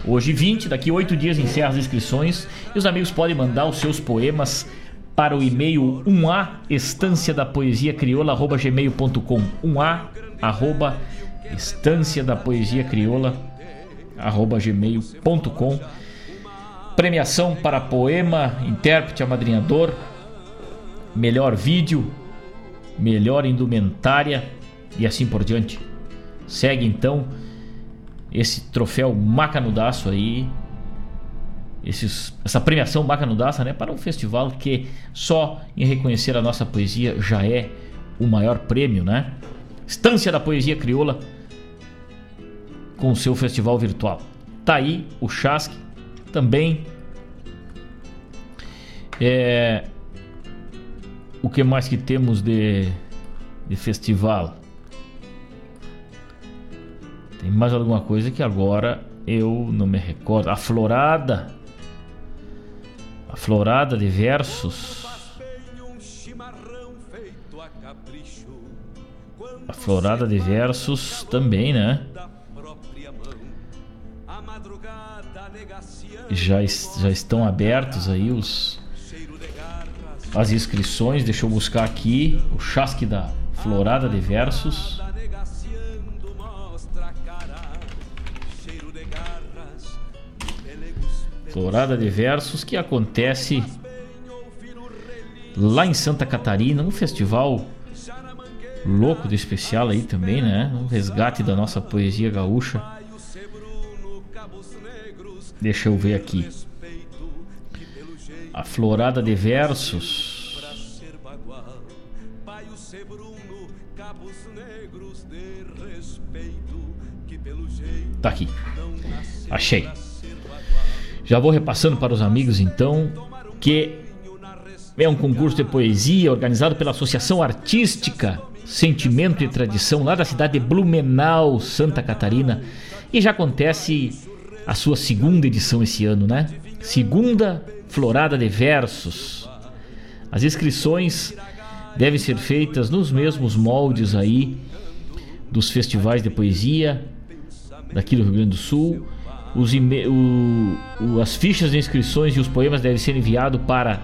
S3: Hoje 20, daqui 8 dias encerra as inscrições e os amigos podem mandar os seus poemas para o e-mail 1a estância da poesia crioula gmail.com 1a arroba estância da poesia crioula arroba gmail.com premiação para poema intérprete amadrinhador melhor vídeo melhor indumentária e assim por diante. Segue então esse troféu Macanudaço aí, esses, essa premiação Macanudaça, né, para um festival que só em reconhecer a nossa poesia já é o maior prêmio, né? Estância da Poesia Crioula com o seu festival virtual. Tá aí o Chasque também. É, o que mais que temos de, de festival? Tem mais alguma coisa que agora eu não me recordo. A Florada. A Florada de Versos. A Florada de Versos também, né? Já, já estão abertos aí os as inscrições. Deixa eu buscar aqui o chasque da Florada de Versos. Florada de Versos que acontece lá em Santa Catarina, um festival louco de especial aí também, né? Um resgate da nossa poesia gaúcha. Deixa eu ver aqui. A Florada de Versos. Tá aqui. Achei. Já vou repassando para os amigos então que é um concurso de poesia organizado pela Associação Artística Sentimento e Tradição lá da cidade de Blumenau, Santa Catarina, e já acontece a sua segunda edição esse ano, né? Segunda Florada de Versos. As inscrições devem ser feitas nos mesmos moldes aí dos festivais de poesia daqui do Rio Grande do Sul. Os o, o, as fichas de inscrições e os poemas devem ser enviados para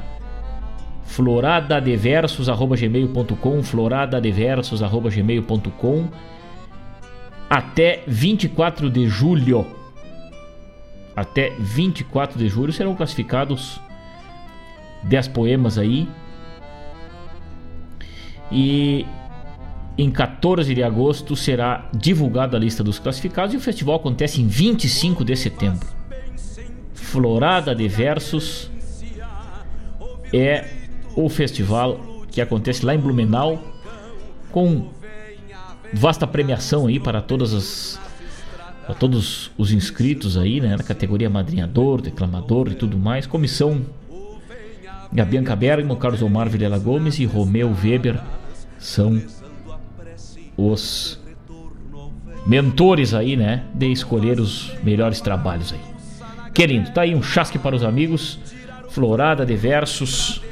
S3: floradadeversos@gmail.com, floradadeversos@gmail.com até 24 de julho. Até 24 de julho serão classificados 10 poemas aí. E em 14 de agosto será divulgada a lista dos classificados e o festival acontece em 25 de setembro. Florada de Versos é o festival que acontece lá em Blumenau com vasta premiação aí para todas as para todos os inscritos aí, né, na categoria madrinhador, declamador e tudo mais. Comissão a Bianca Bergamo, Carlos Omar Vilela Gomes e Romeu Weber são os mentores aí, né, de escolher os melhores trabalhos aí. Querido, tá aí um chasque para os amigos, Florada de Versos,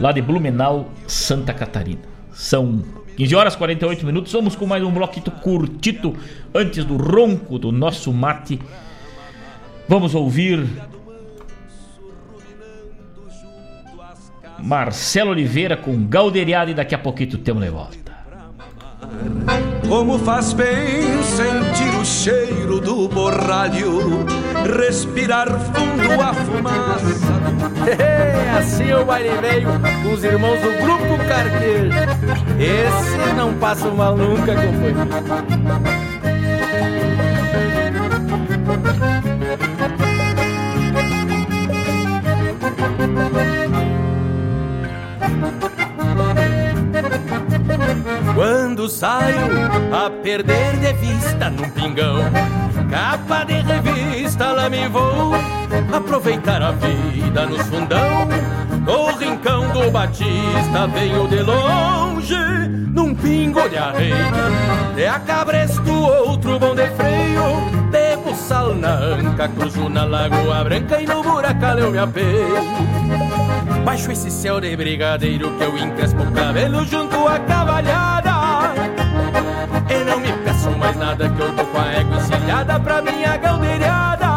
S3: lá de Blumenau, Santa Catarina. São 15 horas 48 minutos, vamos com mais um bloquito curtito antes do ronco do nosso mate. Vamos ouvir Marcelo Oliveira com Galderiada e daqui a pouquinho temos de volta.
S1: Como faz bem sentir o cheiro do borralho, respirar fundo a fumaça.
S18: assim o baile veio com os irmãos do Grupo Carqueiro. Esse não passa mal nunca, companheiro.
S17: Quando saio a perder de vista num pingão, capa de revista lá me vou aproveitar a vida no fundão. O rincão do Batista venho de longe, num pingo de arreio. De a cabresto, outro bom de freio, de buçal na anca, cruzo na Lagoa Branca e no buracal eu me apeio. Baixo esse céu de brigadeiro que eu encrespo o cabelo junto à cavalhada. E não me peçam mais nada que eu tô com a égua encilhada pra minha galdeirada.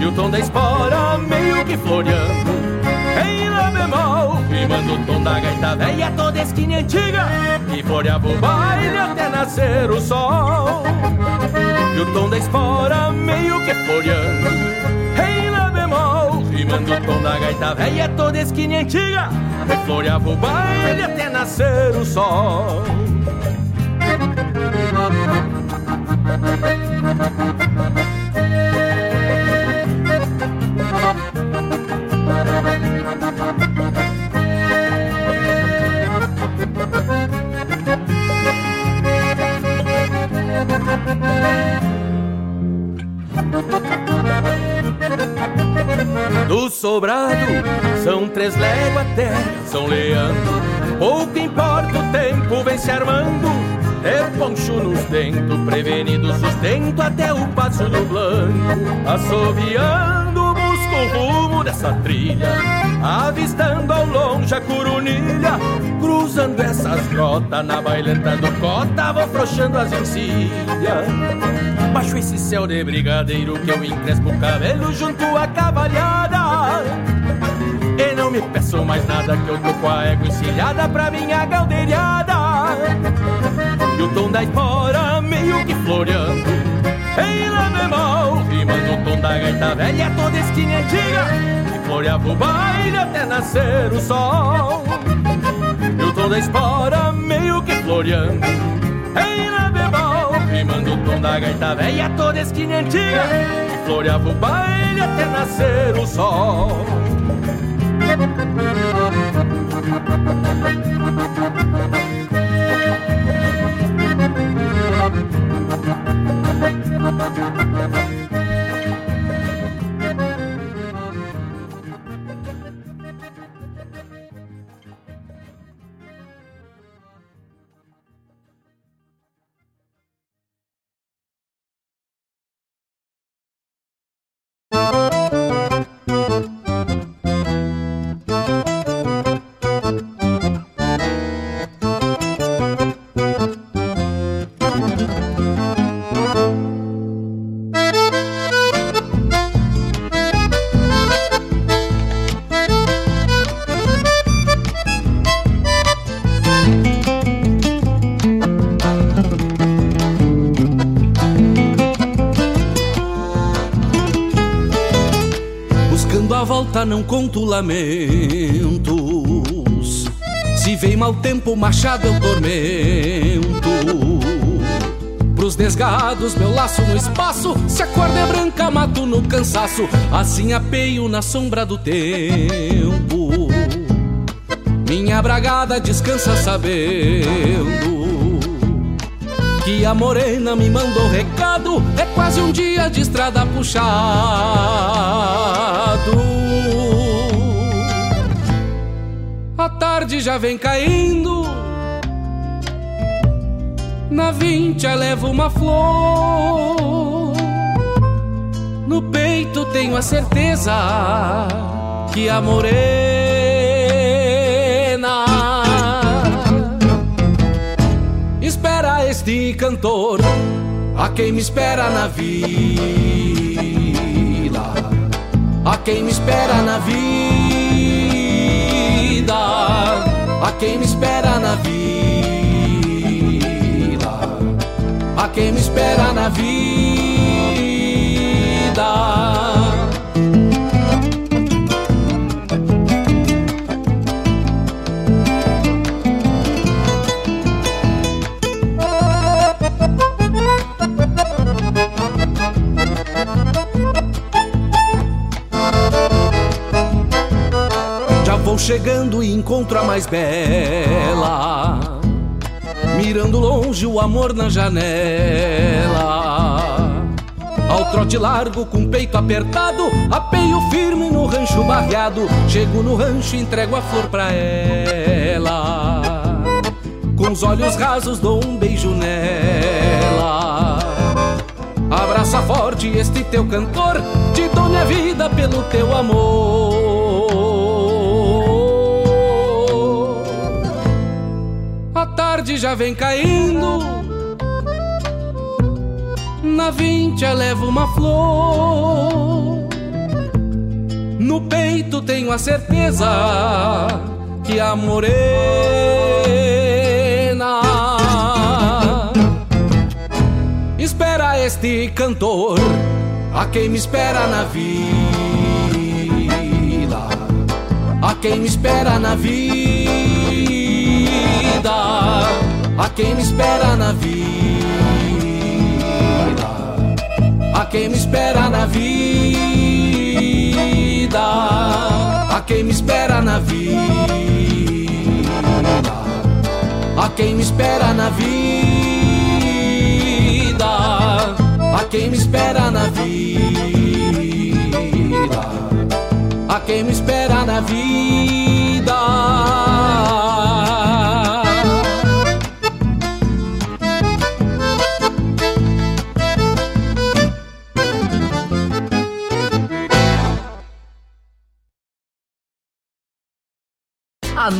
S17: E o tom da espora meio que floreando Em lá bemol, rimando o tom da gaita velha toda esquina antiga. Que floreava o baile até nascer o sol. E o tom da espora meio que floreando
S21: rimando o tom da gaita velha toda esquina antiga. Refloreava o baile até nascer o sol Do sobrado são três léguas até São Leandro. Pouco importa o tempo, vem se armando. É poncho nos dentos, prevenido sustento até o passo do blanco. Assoviando, o rumo dessa trilha. Avistando ao longe a curunilha. Cruzando essas grotas na bailanta do cota, vou frouxando as encilhas. Baixo esse céu de brigadeiro que eu encrespo o cabelo junto à cavalhada. E não me peço mais nada que eu tô com a égua encilhada pra minha galdeirada. E o tom da espora meio que floreando. Em lá bemol, rimando o tom da gaita velha toda esquina antiga. E floreava o baile até nascer o sol. E o tom da espora meio que floreando. Em lá bemol, rimando o tom da gaita velha toda esquina antiga. E floreava o baile até nascer o sol.
S18: Lamentos. Se vem mau tempo, machado eu tormento. Pros desgarrados, meu laço no espaço. Se a corda é branca, mato no cansaço. Assim apeio na sombra do tempo. Minha bragada descansa sabendo que a morena me mandou recado. É quase um dia de estrada puxado tarde já vem caindo. Na vincha levo uma flor. No peito tenho a certeza Que a morena espera este cantor, a quem me espera na vila, a quem me espera na vida, quem me espera na vila, a quem me espera na vida. Chegando e encontro a mais bela. Mirando longe o amor na janela. Ao trote largo com peito apertado Apeio firme no rancho barreado. Chego no rancho e entrego a flor pra ela. Com os olhos rasos dou um beijo nela. Abraça forte este teu cantor Te dou minha vida pelo teu amor tarde já vem caindo. Na vincha levo uma flor. No peito tenho a certeza Que a morena Espera este cantor A quem me espera na vida quem me espera na vida, a quem me espera na vida, a quem me espera na vida, a quem me espera na vida, a quem me espera na vida, a quem me espera na vida. A quem me espera na vida.
S22: A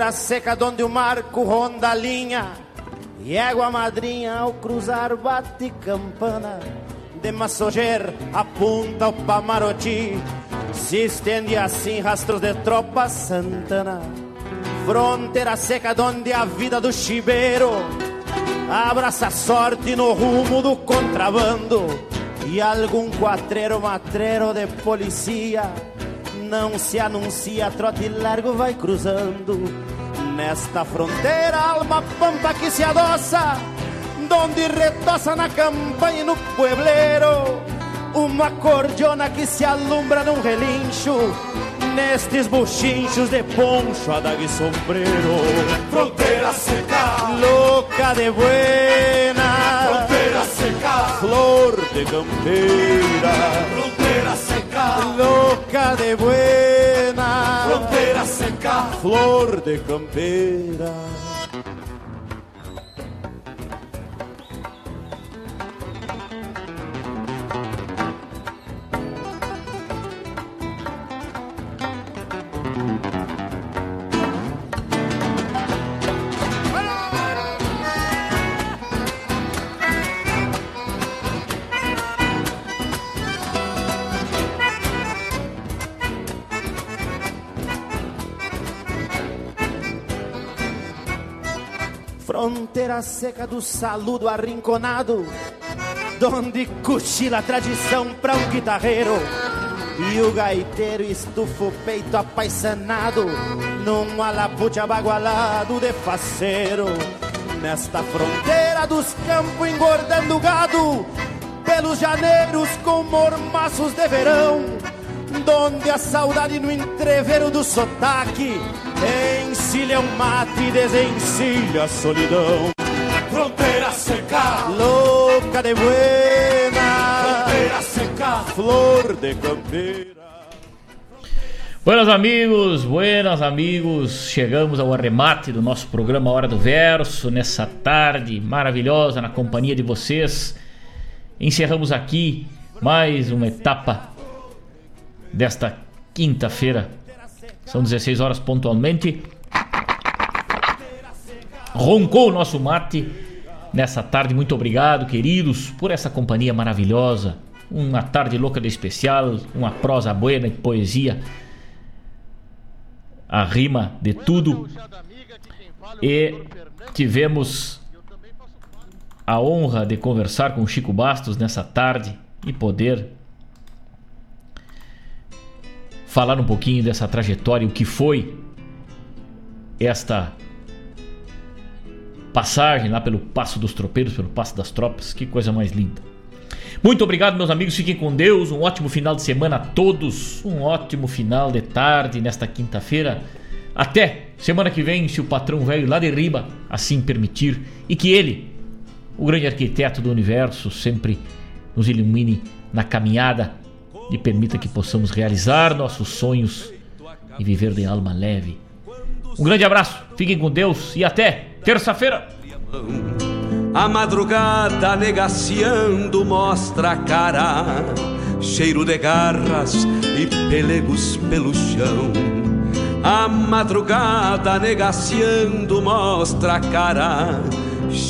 S23: Fronteira seca onde o marco ronda a linha. E égua madrinha ao cruzar bate campana. De Massoger apunta o Pamaroti Se estende assim rastros de tropa Santana. Fronteira seca onde a vida do chibeiro. Abraça a sorte no rumo do contrabando. E algum quatreiro matreiro de policia não se anuncia, trote largo vai cruzando. Nesta fronteira, alma pampa que se adoça, donde retoça na campanha e no puebleiro. Uma cordiona que se alumbra num relincho, nestes buchinchos de poncho, adaga e sombreiro.
S24: Fronteira seca,
S23: louca de buena.
S24: Fronteira seca,
S23: flor de campeira.
S24: Fronteira seca,
S23: louca de buena.
S24: Fronteira seca,
S23: flor de campeira. Fronteira seca do saludo arrinconado, donde cochila a tradição pra um guitarreiro. E o gaiteiro estufa o peito apaixonado num alapute abagualado de faceiro. Nesta fronteira dos campos engordando gado, pelos janeiros com mormaços de verão, donde a saudade no entrevero do sotaque encilha o mate e desencilha a solidão.
S24: Fronteira seca,
S23: louca de buena,
S24: fronteira seca,
S23: flor de campeira.
S3: Buenas amigos, buenas amigos, chegamos ao arremate do nosso programa Hora do Verso, nessa tarde maravilhosa na companhia de vocês. Encerramos aqui mais uma etapa desta quinta-feira. São 16 horas pontualmente. Roncou o nosso mate nessa tarde. Muito obrigado, queridos, por essa companhia maravilhosa. Uma tarde louca de especial, uma prosa buena e poesia a rima de tudo. E tivemos a honra de conversar com Chico Bastos nessa tarde e poder falar um pouquinho dessa trajetória, o que foi esta passagem lá pelo Passo dos Tropeiros, pelo Passo das Tropas. Que coisa mais linda. Muito obrigado, meus amigos. Fiquem com Deus. Um ótimo final de semana a todos. Um ótimo final de tarde nesta quinta-feira. Até semana que vem, se o patrão velho lá de riba assim permitir. E que ele, o grande arquiteto do universo, sempre nos ilumine na caminhada e permita que possamos realizar nossos sonhos e viver de alma leve. Um grande abraço, fiquem com Deus e até terça-feira.
S1: A madrugada negaciando mostra a cara, cheiro de garras e pelegos pelo chão. A madrugada negaciando mostra a cara